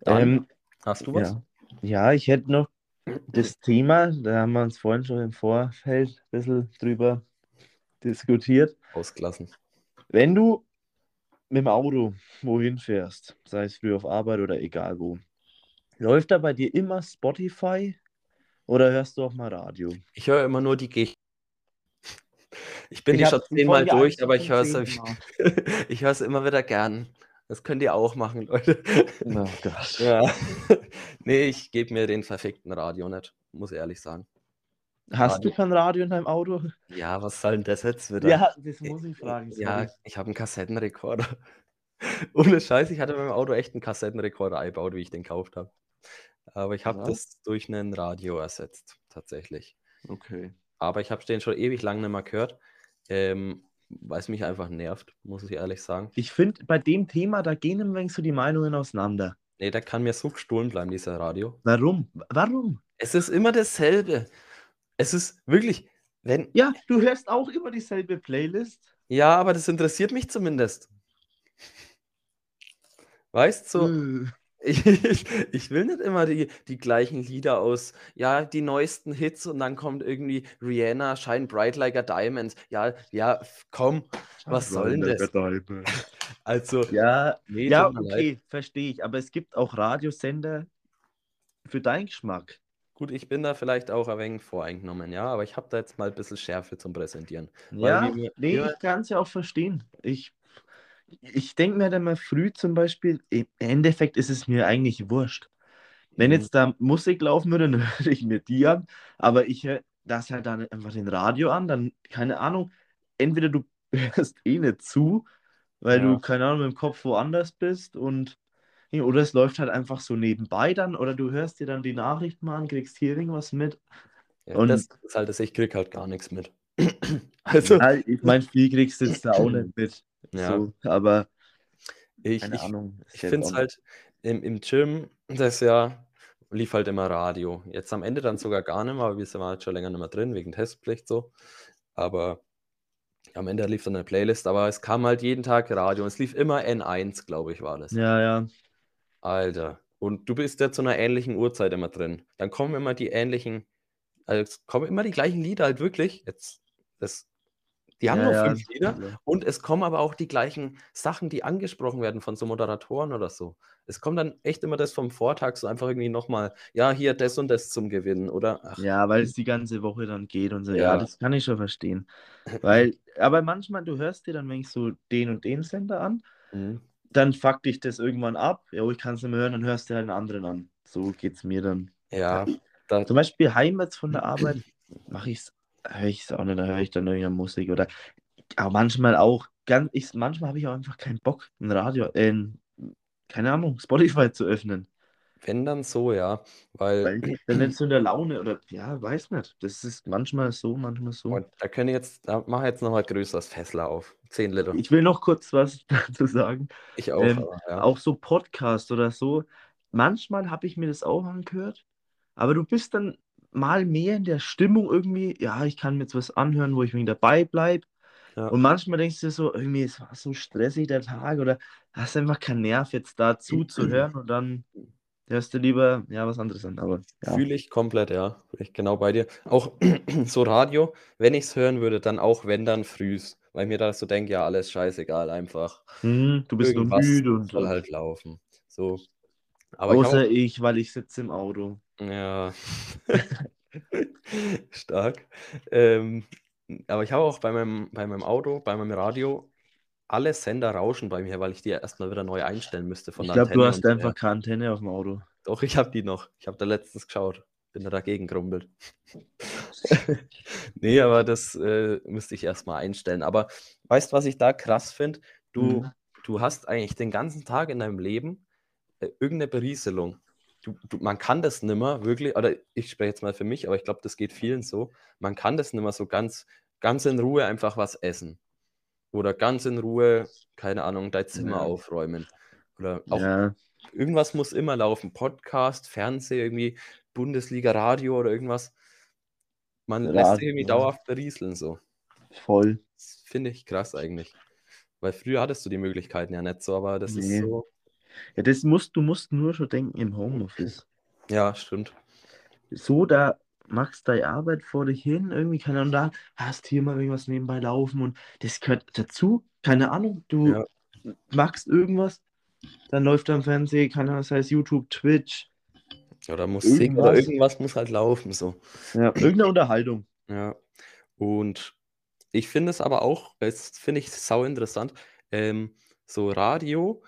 Ähm, hast du was? ja. ja, ich hätte noch das Thema, da haben wir uns vorhin schon im Vorfeld ein bisschen drüber diskutiert. Ausgelassen. Wenn du mit dem Auto wohin fährst, sei es früh auf Arbeit oder egal wo, läuft da bei dir immer Spotify oder hörst du auch mal Radio? Ich höre immer nur die G. Ich bin Ich die schon zehnmal durch, aber ich höre es zehnmal. ich es immer wieder gern. Das könnt ihr auch machen, Leute. Oh Gott. Ja. Nee, ich gebe mir den verfickten Radio nicht, muss ich ehrlich sagen. Hast du kein Radio in deinem Auto? Ja, was soll denn das jetzt wieder? Ja, das muss ich fragen. Ja, sorry. ich habe einen Kassettenrekorder. Ohne Scheiß, ich hatte beim Auto echt einen Kassettenrekorder eingebaut, wie ich den gekauft habe. Aber ich habe Ja. das durch ein Radio ersetzt, tatsächlich. Okay. Aber ich habe den schon ewig lang nicht mehr gehört, ähm, weil es mich einfach nervt, muss ich ehrlich sagen. Ich finde, bei dem Thema, da gehen ein wenig so die Meinungen auseinander. Nee, da kann mir so gestohlen bleiben, dieser Radio. Warum? Warum? Es ist immer dasselbe. Es ist wirklich, wenn, Ja, du hörst auch immer dieselbe Playlist. ja, aber das interessiert mich zumindest. Weißt so, Äh. Ich, ich will nicht immer die, die gleichen Lieder aus, ja, die neuesten Hits und dann kommt irgendwie Rihanna, Shine Bright Like a Diamond. Ja, ja, komm, was soll denn das? Also, Ja, nee, ja, okay, verstehe ich. Aber es gibt auch Radiosender für deinen Geschmack. Gut, ich bin da vielleicht auch ein wenig voreingenommen, ja, aber ich habe da jetzt mal ein bisschen Schärfe zum Präsentieren. Ja, wie mir- nee, wie mir- ich kann es ja auch verstehen. Ich, ich denke mir dann mal früh zum Beispiel, im Endeffekt ist es mir eigentlich wurscht. Wenn Mhm. jetzt da Musik laufen würde, dann höre ich mir die an, aber ich höre das halt dann einfach den Radio an, dann, keine Ahnung, entweder du hörst eh nicht zu, weil Ja. du, keine Ahnung, mit dem Kopf woanders bist und oder es läuft halt einfach so nebenbei dann, oder du hörst dir dann die Nachrichten mal an, kriegst hier irgendwas mit. Ja, Und- das ist halt das, ich krieg halt gar nichts mit. Also, Ja, ich meine, viel kriegst du jetzt da auch nicht mit. Ja, So, aber ich, keine ich, Ahnung. Ich hätte finde es halt im, im Gym, das Jahr lief halt immer Radio. Jetzt am Ende dann sogar gar nicht mehr, aber wir sind halt schon länger nicht mehr drin, wegen Testpflicht so. Aber am Ende lief dann eine Playlist, aber es kam halt jeden Tag Radio. Und es lief immer N1, glaube ich, war das. Ja, ja. Alter. Und du bist ja zu einer ähnlichen Uhrzeit immer drin. Dann kommen immer die ähnlichen, also es kommen immer die gleichen Lieder halt wirklich. Jetzt, das, die haben ja, nur ja, fünf Lieder. Und es kommen aber auch die gleichen Sachen, die angesprochen werden von so Moderatoren oder so. Es kommt dann echt immer das vom Vortag so einfach irgendwie nochmal, ja, hier das und das zum Gewinnen, oder? Ach, Ja, weil es die ganze Woche dann geht und so. Ja, Ja. das kann ich schon verstehen. Weil, aber manchmal, du hörst dir dann, wenn ich so den und den Sender an, mhm. dann fuck dich das irgendwann ab. Ja, oh, ich kann es nicht mehr hören, dann hörst du halt einen anderen an. So geht's mir dann. ja, da, Zum Beispiel heimwärts von der Arbeit mache ich es, höre ich es auch nicht, da höre ich dann irgendeine Musik oder aber manchmal auch, ganz, ich, manchmal habe ich auch einfach keinen Bock, ein Radio, äh, ein- keine Ahnung, Spotify zu öffnen. wenn dann so, ja, weil, Weil dann so in der Laune oder ja, weiß nicht. Das ist manchmal so, manchmal so. und da können jetzt, da mach jetzt nochmal größeres Fessler auf. 10 Liter. Ich will noch kurz was dazu sagen. Ich auch, ähm, aber, ja. Auch so Podcast oder so. Manchmal habe ich mir das auch angehört, aber du bist dann mal mehr in der Stimmung irgendwie, ja, ich kann mir jetzt was anhören, wo ich wegen dabei bleibe. Ja. Und manchmal denkst du dir so, irgendwie, es war so stressig der Tag oder hast einfach keinen Nerv, jetzt da zuzuhören und dann hörst du lieber, ja, was anderes an. Aber ja. Fühle ich komplett, ja. Ich genau bei dir. Auch so Radio, wenn ich es hören würde, dann auch wenn dann frühs. Weil mir da so denke, ja, alles scheißegal, einfach. Hm, du bist nur Irgendwas müde und soll halt laufen. So. Aber ich außer ich, weil ich sitze im Auto. Ja. Stark. Ähm, aber ich habe auch bei meinem, bei meinem Auto, bei meinem Radio, alle Sender rauschen bei mir, weil ich die erstmal wieder neu einstellen müsste von Ich der glaube, du Antenne hast und so, einfach ja. keine Antenne auf dem Auto. Doch, ich habe die noch. Ich habe da letztens geschaut. Bin da dagegen gerumpelt. nee, aber das äh, müsste ich erstmal einstellen. Aber weißt du, was ich da krass finde? Du, Mhm. du hast eigentlich den ganzen Tag in deinem Leben äh, irgendeine Berieselung. Du, du, man kann das nimmer wirklich, oder ich spreche jetzt mal für mich, aber ich glaube, das geht vielen so, man kann das nimmer so ganz, ganz in Ruhe einfach was essen. Oder ganz in Ruhe, keine Ahnung, dein Zimmer Ja. aufräumen. Oder auch Ja, irgendwas muss immer laufen. Podcast, Fernsehen, irgendwie Bundesliga, Radio oder irgendwas. Man lässt sich irgendwie Radio. dauerhaft berieseln so. voll. Finde ich krass eigentlich. Weil früher hattest du die Möglichkeiten ja nicht so, aber das ist Nee. so. Ja, das musst, du musst nur schon denken im Homeoffice. Ja, stimmt. So, da machst deine Arbeit vor dich hin, irgendwie, keine Ahnung, da hast hier mal irgendwas nebenbei laufen und das gehört dazu, keine Ahnung, du Ja. machst irgendwas, dann läuft da im Fernsehen, keine Ahnung, das heißt YouTube, Twitch, Oder Musik oder Irgendwas. irgendwas muss halt laufen so. ja, irgendeine Unterhaltung. Ja. Und ich finde es aber auch, das finde ich sau interessant, ähm, so Radio,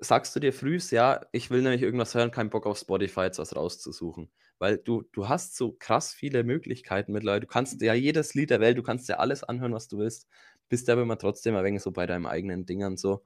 sagst du dir frühs, ja, ich will nämlich irgendwas hören, keinen Bock auf Spotify jetzt was rauszusuchen. Weil du, du hast so krass viele Möglichkeiten mittlerweile. Du kannst ja jedes Lied der Welt, du kannst dir alles anhören, was du willst. Bist aber immer trotzdem ein wenig so bei deinem eigenen Dingern so.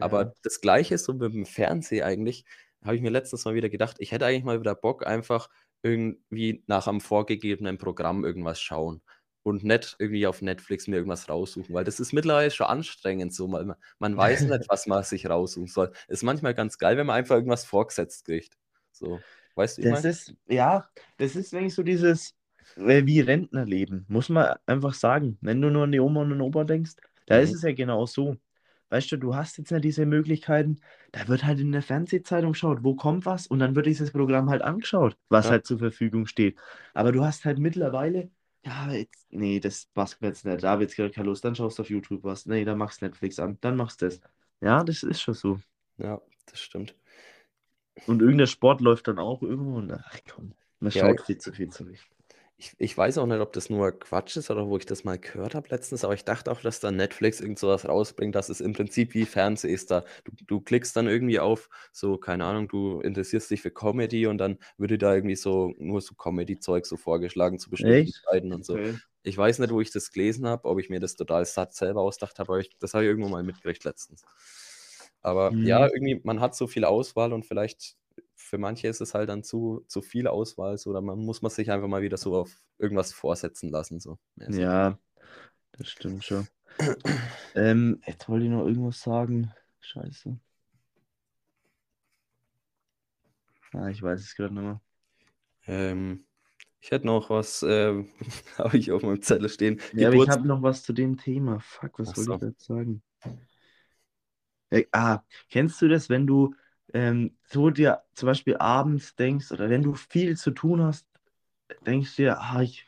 Aber Ja. das Gleiche ist so mit dem Fernsehen eigentlich, habe ich mir letztens mal wieder gedacht, ich hätte eigentlich mal wieder Bock, einfach irgendwie nach einem vorgegebenen Programm irgendwas schauen und nicht irgendwie auf Netflix mir irgendwas raussuchen, weil das ist mittlerweile schon anstrengend so. Man, man weiß nicht, was man sich raussuchen soll. Ist manchmal ganz geil, wenn man einfach irgendwas vorgesetzt kriegt. So, weißt du, Das meine? ist, ja, das ist eigentlich so dieses, äh, wie Rentnerleben, muss man einfach sagen. Wenn du nur an die Oma und den Opa denkst, da ist Mhm. es ja genau so. Weißt du, du hast jetzt nicht diese Möglichkeiten, da wird halt in der Fernsehzeitung geschaut, wo kommt was und dann wird dieses Programm halt angeschaut, was Ja. halt zur Verfügung steht. Aber du hast halt mittlerweile, ja, jetzt, nee, das machst du jetzt nicht, da jetzt gerade keine Lust, dann schaust du auf YouTube was, nee, dann machst du Netflix an, dann machst du das. Ja, das ist schon so. Ja, das stimmt. Und irgendein Sport läuft dann auch irgendwo und ach komm, man Ja, schaut viel zu viel zurück. Ich, ich weiß auch nicht, ob das nur Quatsch ist oder wo ich das mal gehört habe letztens, aber ich dachte auch, dass da Netflix irgend sowas rausbringt, dass es im Prinzip wie Fernsehen ist. Da du, du klickst dann irgendwie auf so, keine Ahnung, du interessierst dich für Comedy und dann würde da irgendwie so nur so Comedy-Zeug so vorgeschlagen zu bestimmten Echt? Zeiten und so. Okay. Ich weiß nicht, wo ich das gelesen habe, ob ich mir das total satt selber ausgedacht habe, aber ich, das habe ich irgendwo mal mitgekriegt letztens. Aber ja, Mhm. irgendwie, man hat so viel Auswahl und vielleicht für manche ist es halt dann zu, zu viel Auswahl, so, oder man muss man sich einfach mal wieder so auf irgendwas vorsetzen lassen. So. Ja, das stimmt schon. ähm, jetzt wollte ich noch irgendwas sagen. Scheiße. Ah, ich weiß es gerade nicht mehr. Ähm, ich hätte noch was, ähm, habe ich auf meinem Zettel stehen. Ja, aber ich habe noch was zu dem Thema. Fuck, was Ach wollte so. ich jetzt sagen? Ja, ah, kennst du das, wenn du ähm, so dir zum Beispiel abends denkst oder wenn du viel zu tun hast, denkst dir, ah, ich.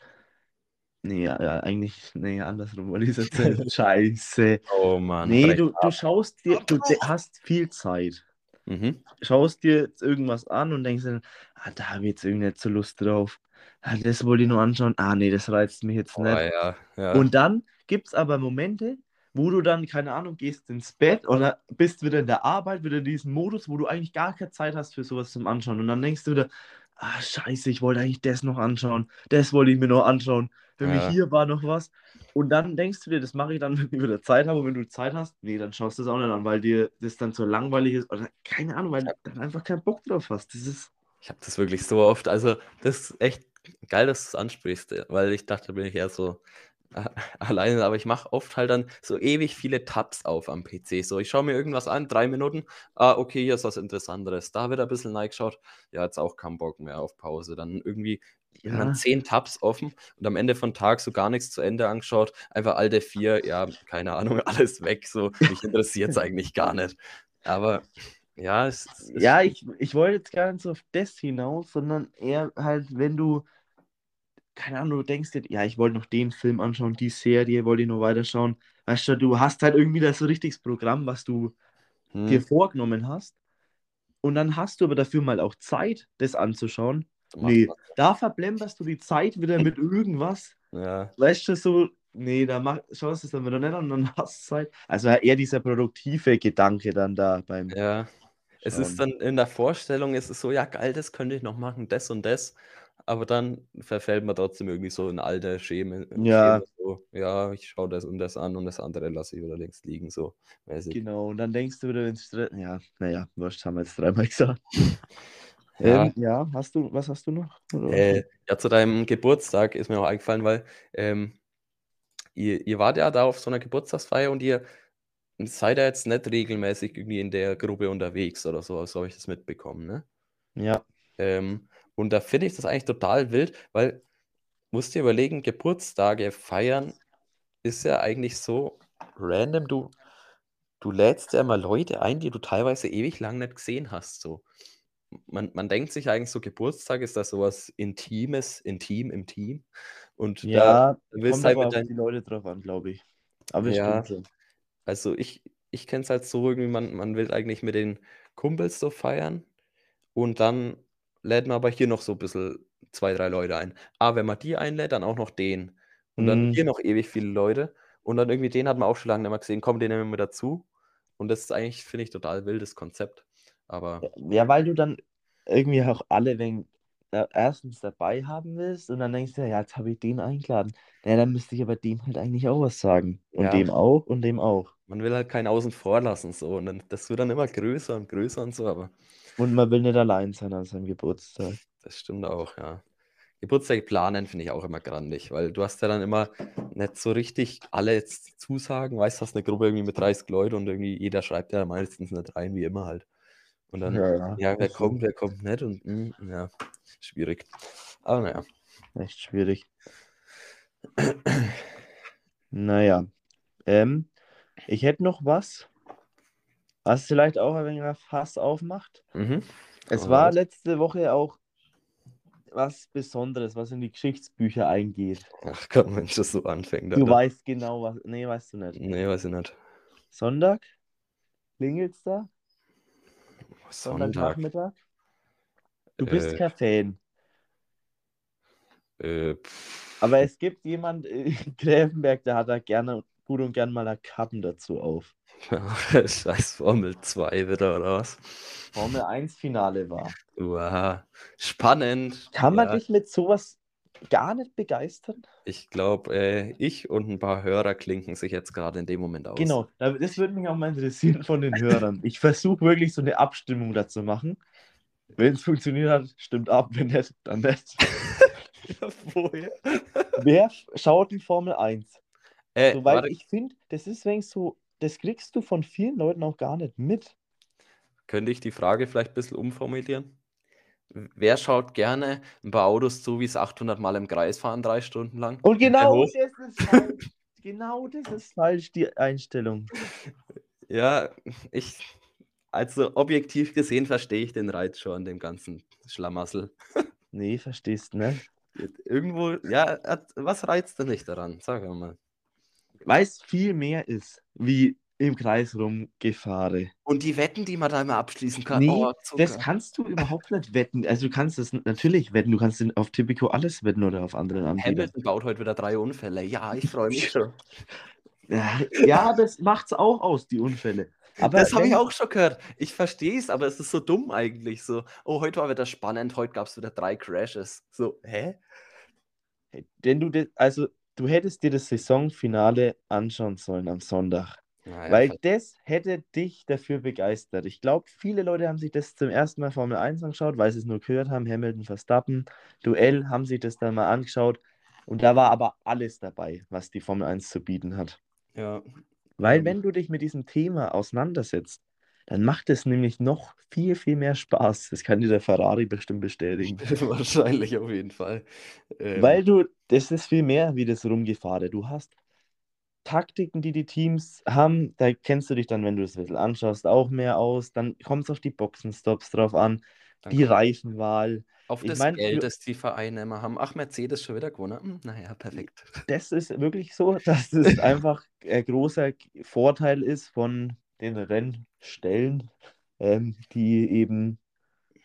Nee, ja, eigentlich, nee, andersrum wollte ich erzählen. Scheiße. Oh Mann. Nee, du, du schaust dir, du hast viel Zeit. Mhm. Schaust dir jetzt irgendwas an und denkst dir, ah, da habe ich jetzt irgendwie nicht so Lust drauf. Ah, das wollte ich nur anschauen. Ah, nee, das reizt mich jetzt Oh, nicht. ja, ja. Und dann gibt es aber Momente, wo du dann, keine Ahnung, gehst ins Bett oder bist wieder in der Arbeit, wieder in diesem Modus, wo du eigentlich gar keine Zeit hast für sowas zum Anschauen. Und dann denkst du wieder, ah, scheiße, ich wollte eigentlich das noch anschauen. Das wollte ich mir noch anschauen. Irgendwie Ja. hier war noch was. Und dann denkst du dir, das mache ich dann, wenn ich wieder Zeit habe. Und wenn du Zeit hast, nee, dann schaust du es auch nicht an, weil dir das dann so langweilig ist. Oder keine Ahnung, weil du dann einfach keinen Bock drauf hast. Das ist. Ich habe das wirklich so oft. Also, das ist echt geil, dass du es ansprichst, weil ich dachte, bin ich eher so alleine, aber ich mache oft halt dann so ewig viele Tabs auf am PC. So, ich schaue mir irgendwas an, drei Minuten, ah, okay, hier ist was Interessanteres. Da wird ein bisschen geschaut. Ja, jetzt auch keinen Bock mehr auf Pause. Dann irgendwie Ja, zehn Tabs offen und am Ende von Tag so gar nichts zu Ende angeschaut. Einfach alte vier, ja, keine Ahnung, alles weg. So, mich interessiert es eigentlich gar nicht. Aber ja, es es ist ja ich, ich wollte jetzt gar nicht so auf das hinaus, sondern eher halt, wenn du, keine Ahnung, du denkst dir, ja, ich wollte noch den Film anschauen, die Serie wollte ich noch weiterschauen. Weißt du, du hast halt irgendwie das so richtiges Programm, was du dir hm, vorgenommen hast. Und dann hast du aber dafür mal auch Zeit, das anzuschauen. Nee, man. da verblemberst du die Zeit wieder mit irgendwas. Ja, Weißt du, so, nee, da mach, schaust du es dann wieder nicht an und dann hast du Zeit. Also eher dieser produktive Gedanke dann da beim ja. Es ist dann in der Vorstellung, ist es so, ja, geil, das könnte ich noch machen, das und das. Aber dann verfällt man trotzdem irgendwie so in alte Scheme, Ja, so, ja, ich schaue das und das an und das andere lasse ich wieder links liegen, so mäßig. genau. Und dann denkst du wieder, wenn es ja, naja, wurscht, haben wir jetzt dreimal gesagt. Ja, Ähm, ja, hast du, was hast du noch? Äh, ja, zu deinem Geburtstag ist mir auch eingefallen, weil ähm, ihr, ihr wart ja da auf so einer Geburtstagsfeier und ihr seid ja jetzt nicht regelmäßig irgendwie in der Gruppe unterwegs oder so, so habe ich das mitbekommen, ne? Ja, Ähm, und da finde ich das eigentlich total wild, weil musst dir überlegen, Geburtstage feiern ist ja eigentlich so random. Du, du lädst ja immer Leute ein, die du teilweise ewig lang nicht gesehen hast. So. Man, man denkt sich eigentlich so, Geburtstag ist das sowas Intimes, intim im Team. Und da ja, willst kommt halt mit deinen die Leute drauf an, glaube ich. Aber es Ja. Also ich, ich kenne es halt so irgendwie, man, man will eigentlich mit den Kumpels so feiern und dann lädt man aber hier noch so ein bisschen zwei, drei Leute ein. Ah, wenn man die einlädt, dann auch noch den. Und dann Mhm. hier noch ewig viele Leute. Und dann irgendwie den hat man auch schon lange nicht mehr gesehen. Komm, den nehmen wir dazu. Und das ist eigentlich, finde ich, total wildes Konzept. Aber Ja, weil du dann irgendwie auch alle wegen, äh, erstens dabei haben willst und dann denkst du, ja, jetzt habe ich den eingeladen. Ja, dann müsste ich aber dem halt eigentlich auch was sagen. Und Ja. dem auch und dem auch. man will halt keinen außen vor lassen. So. Und dann, das wird dann immer größer und größer und so. Aber Und man will nicht allein sein an seinem Geburtstag. Das stimmt auch, ja. Geburtstage planen finde ich auch immer grandig, weil du hast ja dann immer nicht so richtig alle jetzt Zusagen, weißt du, hast eine Gruppe irgendwie mit 30 Leuten und irgendwie jeder schreibt ja meistens nicht rein, wie immer halt. Und dann, Ja, ja. ja, wer kommt, wer kommt nicht und mm, ja, schwierig. Aber naja. Echt schwierig. Naja. Ähm, ich hätte noch was, was vielleicht auch ein wenig Fass aufmacht. Mhm. Es Hau war raus. letzte Woche auch was Besonderes, was in die Geschichtsbücher eingeht. Ach Gott, Mensch, das so anfängt. Du Alter. weißt genau, was. Nee, weißt du nicht. Nee, weiß ich nicht. Sonntag? Klingelt's da? Sonntag. Sonntagnachmittag? Du bist Äh. kein Fan. Äh, Aber es gibt jemand in Gräfenberg, der hat da gerne gut und gern mal eine Kappen dazu auf. Scheiß Formel 2 wieder, oder was? Formel 1 Finale war. Wow. Spannend. Kann man Ja. dich mit sowas gar nicht begeistern? Ich glaube, äh, ich und ein paar Hörer klinken sich jetzt gerade in dem Moment aus. Genau, da- das würde mich auch mal interessieren von den Hörern. Ich versuche wirklich so eine Abstimmung dazu machen. Wenn es funktioniert hat, stimmt ab. Wenn nicht, dann nicht. Ja, woher? Wer schaut die Formel 1? Äh, So, weil ich finde, das ist wenn so, das kriegst du von vielen Leuten auch gar nicht mit. könnte ich die Frage vielleicht ein bisschen umformulieren? Wer schaut gerne ein paar Autos zu, wie es 800 Mal im Kreis fahren, drei Stunden lang? Und genau das ist falsch. genau das ist falsch, die Einstellung. Ja, ich, also objektiv gesehen verstehe ich den Reiz schon an dem ganzen Schlamassel. Nee, verstehst du, ne? Irgendwo, ja, was reizt denn nicht daran? Sag mal. Weil es viel mehr ist, wie im Kreis rumgefahren. Und die Wetten, die man da immer abschließen kann. Nee, oh, das kannst du überhaupt nicht wetten. Also du kannst es natürlich wetten. Du kannst auf Tipico alles wetten oder auf anderen Anbietern. Hamilton baut heute wieder drei Unfälle. Ja, ich freue mich schon. Ja, ja, das macht's auch aus, die Unfälle. Aber Das habe ich wenn- auch schon gehört. Ich verstehe es, aber es ist so dumm eigentlich. So, oh, heute war wieder spannend, heute gab es wieder drei Crashes. So, hä? Denn du, das, also du hättest dir das Saisonfinale anschauen sollen am Sonntag. Naja, Weil ver- das hätte dich dafür begeistert. Ich glaube, viele Leute haben sich das zum ersten Mal Formel 1 angeschaut, weil sie es nur gehört haben, Hamilton, Verstappen, Duell, haben sich das dann mal angeschaut. Und da war aber alles dabei, was die Formel 1 zu bieten hat. ja. Weil Ähm. wenn du dich mit diesem Thema auseinandersetzt, dann macht es nämlich noch viel, viel mehr Spaß. Das kann dir der Ferrari bestimmt bestätigen. Wahrscheinlich auf jeden Fall. Ähm, Weil du, das ist viel mehr wie das Rumgefahren. Du hast Taktiken, die die Teams haben, da kennst du dich dann, wenn du es ein bisschen anschaust, auch mehr aus. Dann kommt es auf die Boxenstops drauf an, dann die Reifenwahl. auf ich das mein, Geld, das die Vereine immer haben. Ach, Mercedes schon wieder gewonnen. Hm, naja, perfekt. Das ist wirklich so, dass das einfach ein großer Vorteil ist von den Rennstellen, ähm, die eben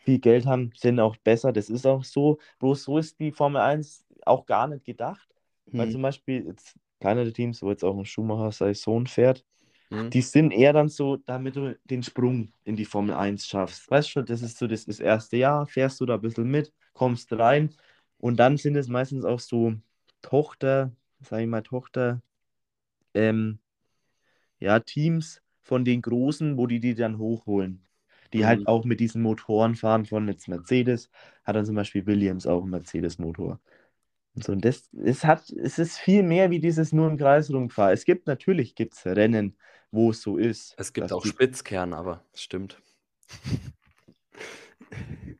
viel Geld haben, sind auch besser. Das ist auch so. Bloß so ist die Formel 1 auch gar nicht gedacht. Weil Hm, zum Beispiel jetzt kleinere Teams, wo jetzt auch ein Schumacher sein Sohn fährt, hm. die sind eher dann so, damit du den Sprung in die Formel 1 schaffst. Weißt du schon, das ist so das, das erste Jahr, fährst du da ein bisschen mit, kommst rein und dann sind es meistens auch so Tochter, sag ich mal, Tochter, ähm, ja, Teams von den Großen, wo die die dann hochholen. die Mhm. halt auch mit diesen Motoren fahren von jetzt Mercedes, hat dann zum Beispiel Williams auch einen Mercedes-Motor. Und so, und das, es hat, es ist viel mehr wie dieses nur im Kreis rumfahren. Es gibt natürlich gibt's Rennen, wo es so ist. Es gibt auch die- Spitzkern, aber es stimmt.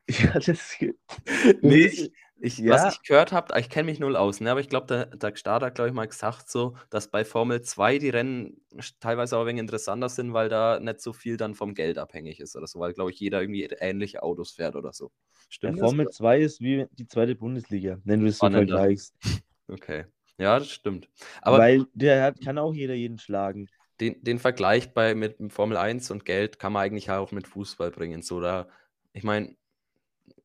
Ja, das gibt. Nee, ich, ich, Ja. Was ich gehört habe, ich kenne mich null aus, ne? aber ich glaube, der, der Start hat, glaube ich, mal gesagt, so, dass bei Formel 2 die Rennen teilweise auch ein wenig interessanter sind, weil da nicht so viel dann vom Geld abhängig ist oder so, weil, glaube ich, jeder irgendwie ähnliche Autos fährt oder so. Ja, Stimmt das? Formel 2 ist wie die zweite Bundesliga, wenn du es so Spannender. vergleichst. Okay. Ja, das stimmt. Aber Weil der hat, kann auch jeder jeden schlagen. den, den Vergleich bei mit Formel 1 und Geld kann man eigentlich auch mit Fußball bringen. So, da, ich meine,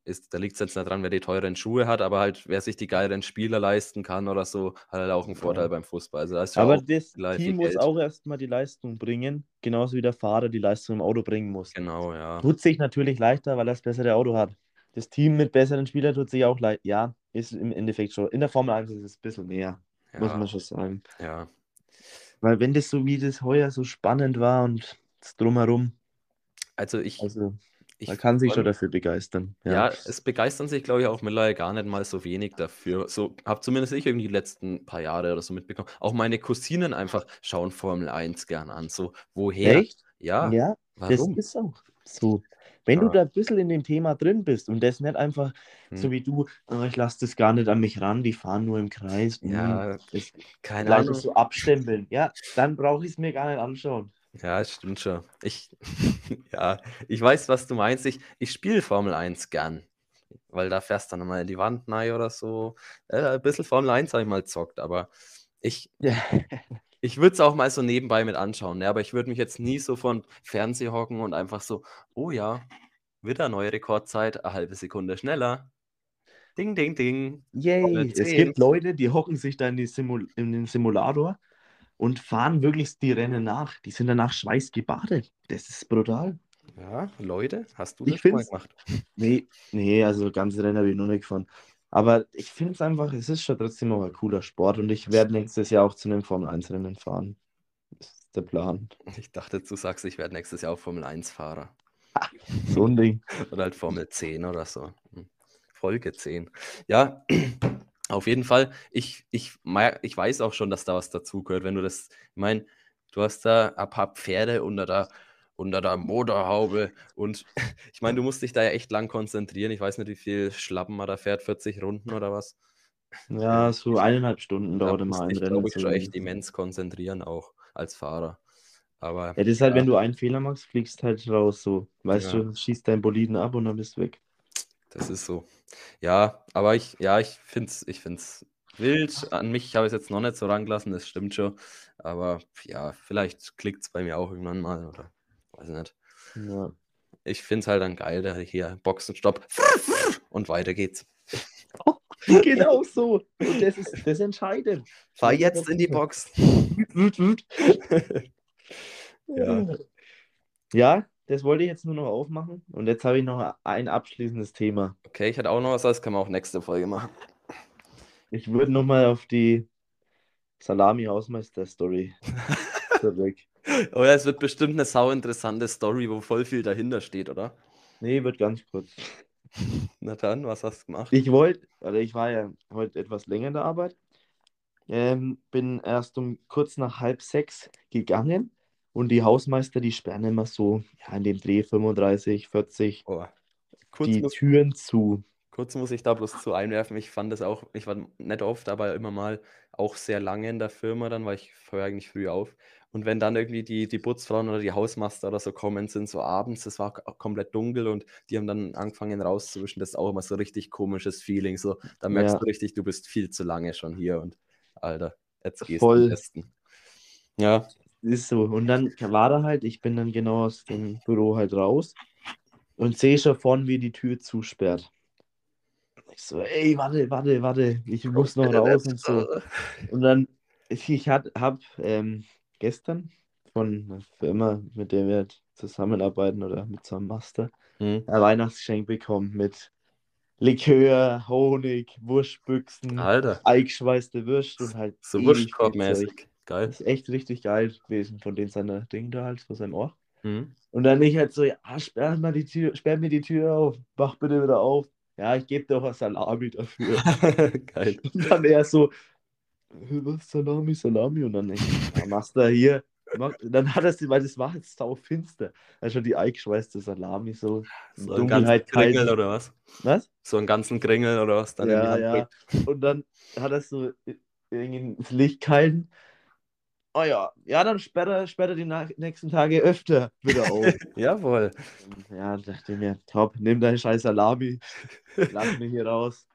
ist, da liegt es jetzt nicht dran, wer die teuren Schuhe hat, aber halt, wer sich die geileren Spieler leisten kann oder so, hat halt auch einen Vorteil Ja. beim Fußball. Also da ist ja Aber das Team muss Geld. auch erstmal die Leistung bringen, genauso wie der Fahrer die Leistung im Auto bringen muss. Genau, ja. Tut sich natürlich leichter, weil er das bessere Auto hat. Das Team mit besseren Spielern tut sich auch leicht. Ja, ist im Endeffekt schon. In der Formel 1 ist es ein bisschen mehr, muss Ja, man schon sagen. ja. Weil wenn das so wie das heuer so spannend war und das drumherum, Also ich, also ich man kann sich schon dafür begeistern. Ja, Ja. es begeistern sich, glaube ich, auch mittlerweile gar nicht mal so wenig dafür. So habe zumindest ich irgendwie die letzten paar Jahre oder so mitbekommen. Auch meine Cousinen einfach schauen Formel 1 gern an. So, woher? Echt? Ja, Ja, das warum? ist auch so. Wenn du Ja. da ein bisschen in dem Thema drin bist und das nicht einfach so Hm. wie du, "Ah, ich lasse das gar nicht an mich ran, die fahren nur im Kreis. hm, Ja, das keine Ahnung. so abstempeln. Ja, dann brauche ich es mir gar nicht anschauen. Ja, stimmt schon. Ich, ja, ich weiß, was du meinst. Ich, ich spiele Formel 1 gern. Weil da fährst du dann mal in die Wand rein oder so. Äh, ein bisschen Formel 1 habe ich mal zockt, aber ich, Ja. ich würde es auch mal so nebenbei mit anschauen. Ne? Aber ich würde mich jetzt nie so von Fernseher hocken und einfach so, oh ja, wieder neue Rekordzeit, eine halbe Sekunde schneller. Ding, ding, ding. Yay. Es 10. gibt Leute, die hocken sich da in, die Simul in den Simulator und fahren wirklich die Rennen nach. Die sind danach schweißgebadet. Das ist brutal. Ja, Leute, hast du Ich das mal gemacht? Nee, nee, also ganze Rennen habe ich noch nicht gefahren. Aber ich finde es einfach, es ist schon trotzdem auch ein cooler Sport und ich werde nächstes Jahr auch zu einem Formel 1 Rennen fahren. Das ist der Plan. Ich dachte, du sagst, ich werde nächstes Jahr auch Formel 1-Fahrer. So ein Ding. Oder halt Formel 10 oder so. Hm. Folge 10. Ja, auf jeden Fall. Ich, ich, ich weiß auch schon, dass da was dazugehört. Wenn du das, ich meine, du hast da ein paar Pferde unter der, unter der Motorhaube und ich meine, du musst dich da ja echt lang konzentrieren. Ich weiß nicht, wie viel Schlappen man da fährt, 40 Runden oder was. Ja, so eineinhalb Stunden Da dauert immer ein Rennen. glaube ich, schon echt immens konzentrieren, auch als Fahrer. Aber Ja, das ist halt, Ja. wenn du einen Fehler machst, fliegst halt raus so. Weißt Ja. du, schießt deinen Boliden ab und dann bist du weg. Das ist so. Ja, aber ich, ja, ich finde es ich find's wild. An mich habe ich es jetzt noch nicht so rangelassen, das stimmt schon. Aber ja, vielleicht klickt es bei mir auch irgendwann mal oder weiß nicht. Ja. Ich finde es halt dann geil, da hier Boxenstopp und weiter geht's. genau so. Und das ist das entscheidend. Fahr jetzt in die Box. Ja. Ja, das wollte ich jetzt nur noch aufmachen. Und jetzt habe ich noch ein abschließendes Thema. Okay, ich hatte auch noch was, das kann man auch nächste Folge machen. Ich würde nochmal auf die Salami-Hausmeister-Story zurück. Oh ja, es wird bestimmt eine sau interessante Story, wo voll viel dahinter steht, oder? Nee, wird ganz kurz. Na dann, was hast du gemacht? Ich wollte, also ich war ja heute etwas länger in der Arbeit. Ähm, bin erst um kurz nach halb sechs gegangen und die Hausmeister, die sperren immer so, ja, in dem Dreh 35, 40 Oh. Kurz die muss, Türen zu. kurz muss ich da bloß zu einwerfen. Ich fand das auch, ich war nicht oft, aber immer mal auch sehr lange in der Firma dann, weil ich höre eigentlich früh auf. Und wenn dann irgendwie die, die Putzfrauen oder die Hausmaster oder so kommen, sind so abends, es war komplett dunkel und die haben dann angefangen rauszuwischen. Das ist auch immer so richtig komisches Feeling. So, da merkst Ja. du richtig, du bist viel zu lange schon hier und Alter, jetzt gehst Voll. du am besten. Ja, Ist so. Und dann war da halt, ich bin dann genau aus dem Büro halt raus und sehe schon vorne, wie die Tür zusperrt. Ich so, ey, warte, warte, warte, ich muss noch raus und so. Und dann, ich, ich habe ähm, gestern von einer Firma, mit der wir zusammenarbeiten oder mit so einem Master, Hm. ein Weihnachtsgeschenk bekommen mit Likör, Honig, Wurstbüchsen, Alter, eingeschweißte Würst und halt so. Wurstkorb-mäßig. Geil. Das ist echt richtig geil gewesen von den seiner Ding da halt, von seinem Ohr. Mhm. Und dann ich halt so, ja, sperr, mal die Tür, sperr mir die Tür auf, mach bitte wieder auf. Ja, ich gebe dir auch was Salami dafür. Geil. Und dann er so, "Hä, was, Salami, Salami? Und dann ich, ja, machst du hier. Mach, dann hat er sie, weil das war jetzt sau finster. Da schon die eingeschweißte Salami so. So einen ganzen. Kringel oder was? Was? So einen ganzen Kringel oder was dann Ja, ja. drückt. Und dann hat er so irgendwie ins Licht gehalten. Oh ja, ja, dann sperrt er, sperrt er die nächsten Tage öfter wieder auf. Jawohl. ja, dachte ich mir, top, nimm deine scheiß Salami, lass mich hier raus.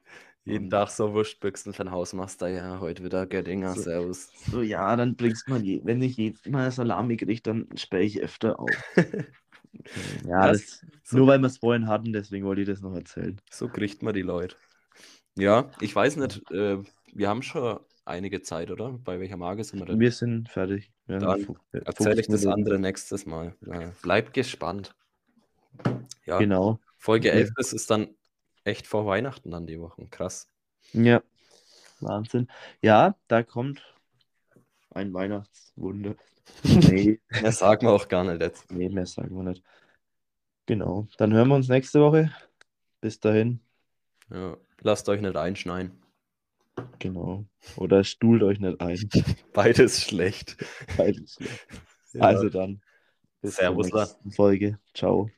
Jeden Tag so Wurstbüchsen für den Hausmeister. Ja, heute wieder Göttinger. So. Servus. So, ja, dann bringst man, je, wenn ich jedes Mal Salami kriege, dann sperre ich öfter auf. ja, Das- das, so- nur weil wir es vorhin hatten, deswegen wollte ich das noch erzählen. So kriegt man die Leute. Ja, ich weiß nicht, äh, wir haben schon einige Zeit, oder? Bei welcher Marke sind wir denn? Wir sind fertig. Wir Dann Erzähle ich 15 das andere nächstes Mal. Ja, bleib gespannt. Ja, Genau. Folge Ja. 11 ist, ist dann echt vor Weihnachten dann die Wochen. Krass. Ja. Wahnsinn. Ja, da kommt ein Weihnachtswunder. Nee, Ja, sagen wir auch gar nicht jetzt. nee, mehr sagen wir nicht. Genau. Dann hören wir uns nächste Woche. Bis dahin. Ja, lasst euch nicht einschneien. Genau. Oder stuhlt euch nicht ein. Beides schlecht. Beides. Ja. Also dann. Bis Servus, zur nächsten Folge. Ciao.